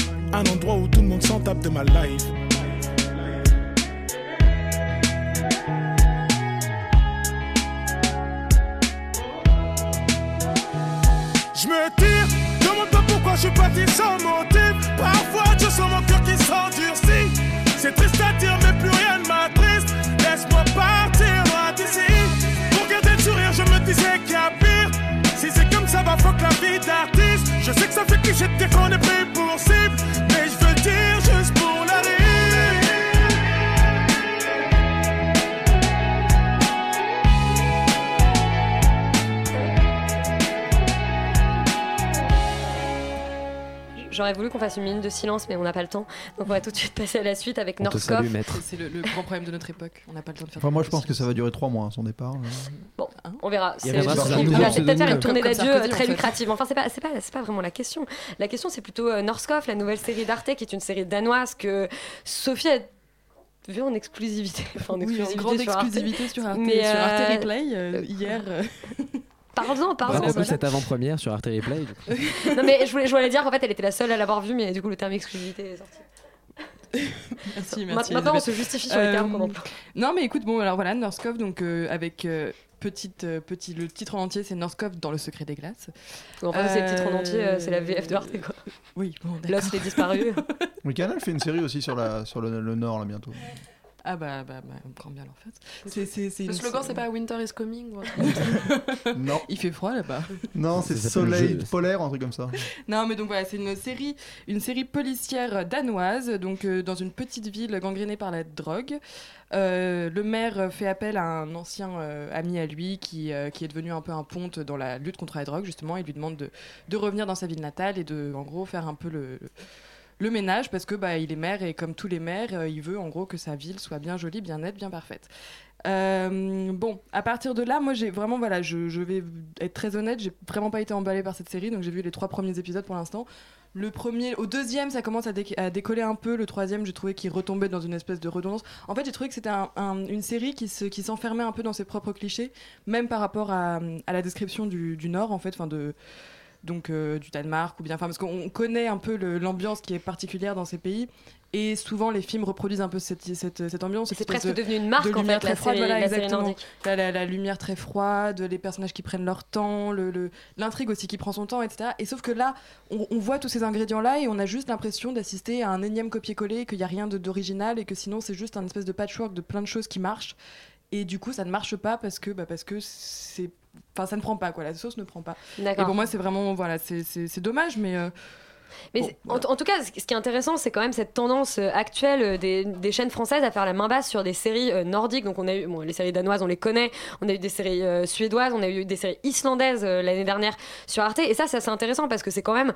Un endroit où tout le monde s'en tape de ma life. Je me tire, demande pas pourquoi je suis parti sans motif. Parfois je sens mon cœur qui s'endurcit. C'est triste à dire, mais plus rien ne m'attriste. Laisse-moi partir droit d'ici. Pour garder le sourire, je me disais qu'il y a pire. Si c'est comme ça, va fuck la vie d'artiste. Je sais que ça fait cliché de dire qu'on est J'aurais voulu qu'on fasse une minute de silence, mais on n'a pas le temps. Donc on va tout de suite passer à la suite avec maître. C'est le, le grand problème de notre époque. On n'a pas le temps de faire. Enfin, moi, je pense que ça va durer trois mois, son départ. Bon, on verra. C'est peut-être faire une tournée d'adieu très lucrative. Enfin, c'est pas, c'est pas, c'est pas vraiment la question. La question, c'est plutôt euh, Norskov, la nouvelle série d'Arte, qui est une série danoise que Sophie a vue en exclusivité. Enfin, en Oui, en exclusivité grande sur Arte. exclusivité sur Arte, Mais, sur Arte euh, Replay euh, hier. euh, Parle-en, parle-en. en voilà. cette avant-première sur Arte coup. Non, mais je voulais, je voulais dire qu'en fait, elle était la seule à l'avoir vue, mais du coup, le terme exclusivité est sorti. Merci, merci. Maintenant, on se justifie sur les termes qu'on emploie. Non, mais écoute, bon, alors voilà, Norskov, donc euh, avec euh, petite, euh, petit, le titre en entier, c'est Norskov dans le secret des glaces. Enfin, c'est le titre en entier, euh, c'est la VF de Arte, quoi. Oui, bon, d'accord. Lost les disparus. Le Canal fait une série aussi sur, la, sur le, le Nord, là, bientôt. Ah bah, bah, bah, on prend bien en fait. C'est, c'est, c'est Le slogan, c'est pas Winter is coming ou Non. Il fait froid là-bas. Non, c'est Soleil Jeu- polaire, un truc comme ça. Non, mais donc voilà, c'est une série, une série policière danoise, donc euh, dans une petite ville gangrénée par la drogue. Euh, le maire fait appel à un ancien euh, ami à lui qui, euh, qui est devenu un peu un ponte dans la lutte contre la drogue, justement. Il lui demande de, de revenir dans sa ville natale et de, en gros, faire un peu le, le ménage parce que bah, il est maire et comme tous les maires, euh, il veut en gros que sa ville soit bien jolie, bien nette, bien parfaite. Euh, bon, à partir de là, moi j'ai vraiment, voilà, je, vais être très honnête, j'ai vraiment pas été emballée par cette série, donc j'ai vu les trois premiers épisodes pour l'instant. Le premier, au deuxième, ça commence à, dé- à décoller un peu. Le troisième, j'ai trouvé qu'il retombait dans une espèce de redondance. En fait, j'ai trouvé que c'était un- un- une série qui se- qui s'enfermait un peu dans ses propres clichés, même par rapport à, à la description du, du Nord, en fait, enfin de donc euh, du Danemark ou bien, enfin parce qu'on connaît un peu l'ambiance qui est particulière dans ces pays. Et souvent, les films reproduisent un peu cette, cette, cette ambiance. C'est presque de- devenu une marque, de en fait, très la froide, série- voilà, la série. La, la- la lumière très froide, les personnages qui prennent leur temps, le- le- l'intrigue aussi qui prend son temps, etc. Et sauf que là, on, on voit tous ces ingrédients-là et on a juste l'impression d'assister à un énième copier-coller, qu'il n'y a rien d'original et que sinon c'est juste un espèce de patchwork de plein de choses qui marchent. Et du coup, ça ne marche pas parce que, bah, parce que c'est. Enfin, ça ne prend pas, quoi. La sauce ne prend pas. Et pour moi, c'est vraiment. Voilà, c'est- dommage, mais. euh, Mais Bon, en, en tout cas, ce qui est intéressant, c'est quand même cette tendance euh, actuelle euh, des, des chaînes françaises à faire la main basse sur des séries nordiques. Donc, on a eu bon, les séries danoises, on les connaît. On a eu des séries euh, suédoises, on a eu des séries islandaises euh, l'année dernière sur Arte. Et ça, c'est assez intéressant parce que c'est quand même.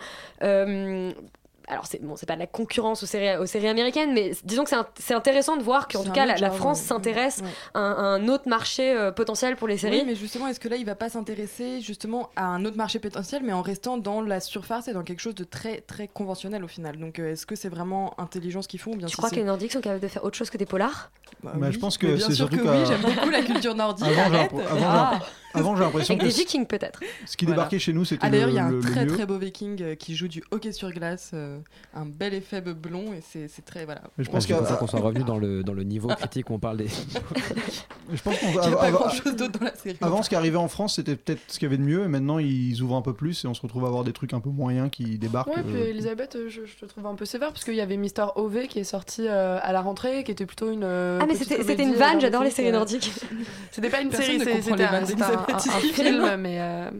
Alors c'est bon, c'est pas de la concurrence aux séries, aux séries américaines, mais disons que c'est intéressant de voir qu'en tout cas la, France s'intéresse Ouais. à, un, à un autre marché euh, potentiel pour les séries. Oui, mais justement, est-ce que là, il va pas s'intéresser justement à un autre marché potentiel, mais en restant dans la surface et dans quelque chose de très très conventionnel au final? Donc, euh, est-ce que c'est vraiment intelligent ce qu'ils font ou bien Tu si crois que les Nordiques sont capables de faire autre chose que des polars? Bah Bah, oui, je pense mais que bien c'est sûr surtout que oui, j'aime beaucoup la culture nordique. Avant, avant, j'ai l'impression que des ce- Vikings peut-être. ce qui Voilà. débarquait chez nous, c'était Ah, d'ailleurs, le, il y a un très très beau viking euh, qui joue du hockey sur glace, euh, un bel effet blond, et c'est c'est très. Voilà. Mais je pense ça qu'on soit revenu dans le, dans le niveau critique où on parle des. Je pense qu'on Il n'y a av- pas grand chose d'autre dans la série. Avant, ce qui arrivait en France, c'était peut-être ce qu'il y avait de mieux, et maintenant ils ouvrent un peu plus et on se retrouve à avoir des trucs un peu moyens qui débarquent. Ouais, puis euh, Elisabeth, je, je te trouve un peu sévère parce qu'il y avait Mister OV qui est sorti euh, à la rentrée, qui était plutôt une. euh, Ah, mais c'était une vanne, j'adore les séries nordiques. C'était pas une série, c'était les un, un- film, mais.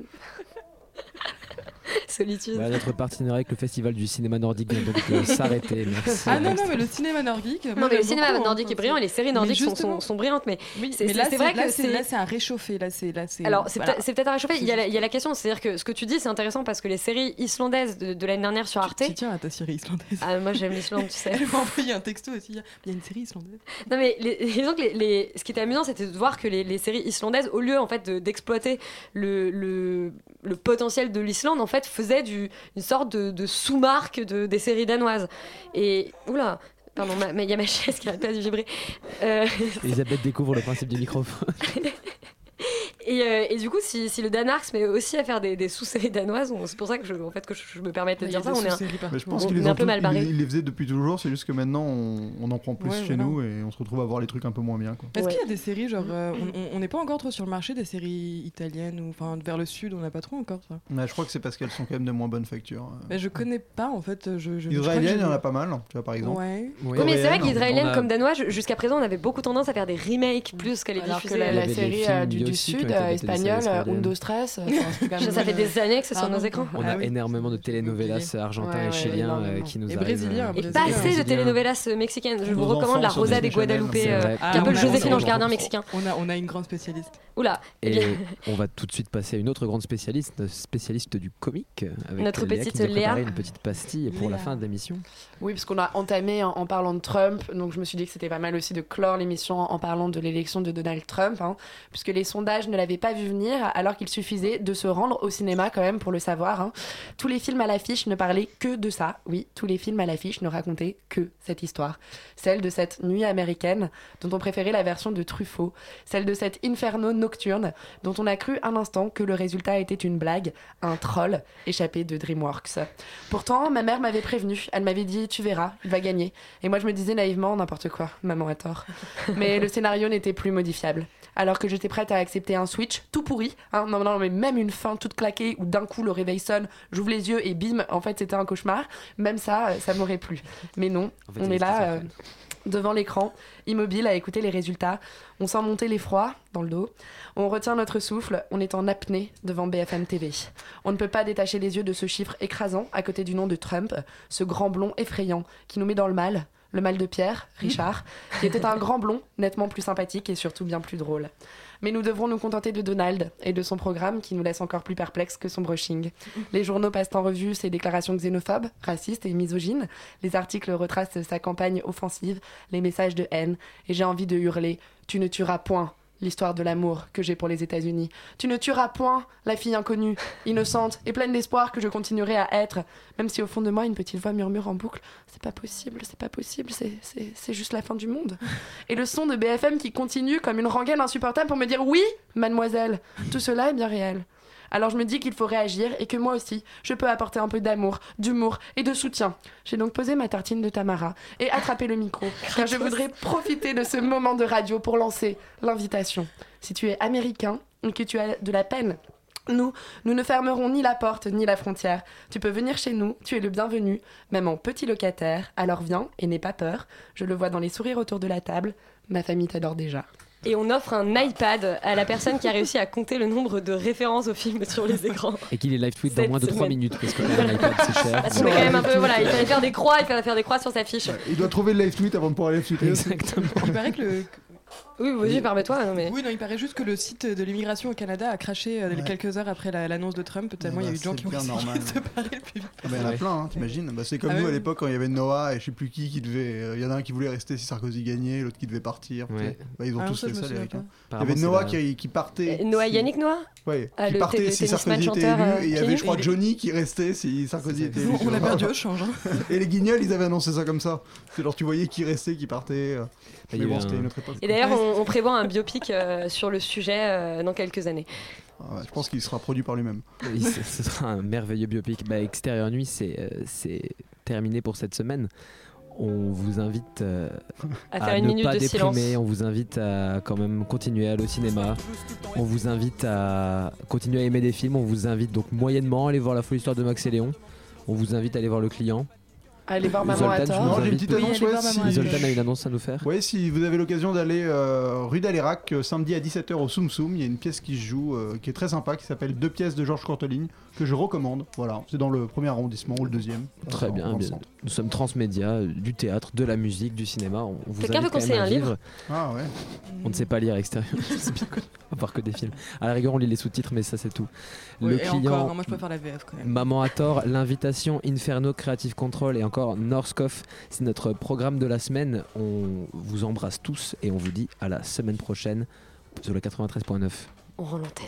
Solitude. Bah, notre partenariat avec le Festival du cinéma nordique vient donc de s'arrêter. Merci. Ah non, non, mais le cinéma nordique. Non, mais le cinéma beaucoup, hein. nordique est brillant et les séries nordiques sont, sont, sont brillantes, mais Oui, c'est mais là, c'est vrai là, que c'est c'est. là, c'est un réchauffé. Là, c'est là, c'est. Alors, c'est voilà. peut-être c'est peut-être un réchauffé. Il y, a la, C'est il y a la question, c'est-à-dire que ce que tu dis, c'est intéressant parce que les séries islandaises de, de l'année dernière sur Arte. Tu tiens à ta série islandaise. Ah, moi j'aime l'Islande, tu sais. Elle m'a envoyé un texto aussi. Il y a une série islandaise. Non mais les, disons que les, les- ce qui était amusant c'était de voir que les, les séries islandaises au lieu en fait de- d'exploiter le, le, le potentiel de l'Islande en fait faisaient du, une sorte de, de sous-marque de, des séries danoises et oula pardon il y a ma chaise qui arrête pas de vibrer Euh, Elisabeth découvre le principe du microphone. Et, euh, et du coup, si, si le Danemark se met aussi à faire des, des sous-séries danoises, c'est pour ça que je, en fait, que je, je me permets de Il dire a ça. On est un, je pense on qu'ils est les un peu mal barré. ils, ils les faisaient depuis toujours, c'est juste que maintenant on, on en prend plus Ouais, chez voilà. nous et on se retrouve à voir les trucs un peu moins bien. Quoi. Est-ce qu'il y a des séries, genre, euh, on- on- n'est pas encore trop sur le marché des séries italiennes ou enfin vers le sud, on n'a pas trop encore ça? Mais je crois que c'est parce qu'elles sont quand même de moins bonne facture. Mais je connais pas en fait. Je, Israéliennes, il y en a pas mal, tu vois par exemple. Ouais. Oui, mais c'est vrai qu'israélienne a- comme danois, ju- jusqu'à présent, on avait beaucoup tendance à faire des remakes plus qu'à les diffuser. la, Il série euh, du, sud, euh, espagnole, euh. Undo Stress. Ça fait des années que c'est sur nos écrans. On Ah a oui. énormément de telenovelas argentins Ouais, et ouais, chiliens euh, qui nous Et arrivent. brésiliens, Et Brésiliens. pas assez de telenovelas mexicaines. Je vous recommande La Rosa des Guadalupe, qui Ah, est un peu on le a- Joséphine Ange Gardien mexicain. On a, une grande spécialiste. Oula. Et on va tout de suite passer à une autre grande spécialiste, spécialiste du comique, avec Notre petite Léa. une petite pastille pour la fin de l'émission. Oui, parce qu'on a entamé en, parlant de Trump, donc je me suis dit que c'était pas mal aussi de clore l'émission en parlant de l'élection de Donald Trump, hein, puisque les sondages ne l'avaient pas vu venir, alors qu'il suffisait de se rendre au cinéma quand même pour le savoir. hein. Tous les films à l'affiche ne parlaient que de ça. Oui, tous les films à l'affiche ne racontaient que cette histoire. Celle de cette nuit américaine, dont on préférait la version de Truffaut. Celle de cet inferno nocturne, dont on a cru un instant que le résultat était une blague, un troll échappé de DreamWorks. Pourtant, ma mère m'avait prévenu. Elle m'avait dit Tu verras, il va gagner. Et moi, je me disais naïvement N'importe quoi, maman a tort. Mais le scénario n'était plus modifiable. Alors que j'étais prête à accepter un switch tout pourri, hein, non, non, mais même une fin toute claquée où d'un coup le réveil sonne, j'ouvre les yeux et bim, en fait c'était un cauchemar, même ça, euh, ça m'aurait plu. Mais non, En fait, on est là. euh, devant l'écran, immobile à écouter les résultats. On sent monter l'effroi dans le dos. On retient notre souffle. On est en apnée devant BFM TV. On ne peut pas détacher les yeux de ce chiffre écrasant à côté du nom de Trump, ce grand blond effrayant qui nous met dans le mal. Le mal de Pierre, Richard, qui était un grand blond, nettement plus sympathique et surtout bien plus drôle. Mais nous devrons nous contenter de Donald et de son programme qui nous laisse encore plus perplexes que son brushing. Les journaux passent en revue ses déclarations xénophobes, racistes et misogynes. Les articles retracent sa campagne offensive, les messages de haine. Et j'ai envie de hurler Tu ne tueras point l'histoire de l'amour que j'ai pour les États-Unis. Tu ne tueras point la fille inconnue, innocente et pleine d'espoir que je continuerai à être. Même si au fond de moi, une petite voix murmure en boucle C'est pas possible, c'est pas possible, c'est- c'est c'est juste la fin du monde. Et le son de BFM qui continue comme une rengaine insupportable pour me dire Oui, mademoiselle, tout cela est bien réel. Alors je me dis qu'il faut réagir et que moi aussi, je peux apporter un peu d'amour, d'humour et de soutien. J'ai donc posé ma tartine de Tamara et attrapé le micro, car je voudrais profiter de ce moment de radio pour lancer l'invitation. Si tu es américain ou que tu as de la peine nous, nous ne fermerons ni la porte ni la frontière. Tu peux venir chez nous, tu es le bienvenu, même en petit locataire. Alors viens et n'aie pas peur. Je le vois dans les sourires autour de la table. Ma famille t'adore déjà. Et on offre un iPad à la personne qui a réussi à compter le nombre de références au film sur les écrans. Et qu'il est live tweet dans moins de 3 semaine. minutes parce que l'iPad c'est cher. Parce qu'on est quand même un peu, voilà, il fallait faire des croix, il fallait faire des croix sur sa fiche. Il doit trouver le live tweet avant de pouvoir live tweeter. Exactement. Il paraît que le. Oui, vas-y, permets-toi. Non, mais... Oui, non, il paraît juste que le site de l'immigration au Canada a craché euh, Ouais. quelques heures après la- l'annonce de Trump, tellement il y a eu de gens c'est qui ont essayé normal. de se barrer le plus vite. Ah bah, il y en a plein, hein, t'imagines bah, C'est comme Ah nous à oui. l'époque quand il y avait Noah et je sais plus qui qui devait. euh, Il y en a un qui voulait rester si Sarkozy gagnait, l'autre qui devait partir. tu Ouais. sais. Bah, ils ont Ah, tous ça, fait je me ça, les souviens pas. Il y avait Noah la- qui, qui partait. Euh, Noah si- Yannick Noah Ouais, Ah, qui le partait si tennisman Sarkozy était chanteur, élu. euh, et il y avait, je crois, Johnny qui restait si Sarkozy était élu. On a perdu au change. hein. Et les guignols, ils avaient annoncé ça comme ça. C'est genre, tu voyais qui restait, qui partait. euh. Mais bon, c'était une autre époque. Et d'ailleurs, on, on prévoit un biopic euh, sur le sujet euh, dans quelques années. Ah ouais, je pense qu'il sera produit par lui-même. Oui, ce sera un merveilleux biopic. Bah, Extérieur Nuit, c'est euh, c'est terminé pour cette semaine. On vous invite euh, À faire une ne minute pas de déprimer, silence. on vous invite à quand même continuer à aller au cinéma, on vous invite à continuer à aimer des films, on vous invite donc moyennement à aller voir La folle histoire de Max et Léon, on vous invite à aller voir Le Client. Allez voir Maman à Zoltan, nous Non, j'ai une petite annonce. ouais, si-. Zoltan a une annonce à nous faire Ouais, si vous avez l'occasion d'aller euh, rue d'Alérac euh, samedi à 17h au Soum Soum, il y a une pièce qui se joue euh, qui est très sympa qui s'appelle Deux pièces de Georges Courteline que je recommande. Voilà, c'est dans le premier arrondissement ou le deuxième. Très bien, bien. nous sommes transmédia, du théâtre, de la musique, du cinéma. On vous Quelqu'un veut conseiller à un livre. Ah ouais. On ne sait pas lire à l'extérieur, c'est bien connu. à part que des films. À la rigueur, on lit les sous-titres, mais ça c'est tout. Le et client, encore, moi je préfère la VF quand même. Maman à tort, l'invitation Inferno Creative Control et encore Northcoff, c'est notre programme de la semaine. On vous embrasse tous et on vous dit à la semaine prochaine sur le 93.9. On rend l'antenne.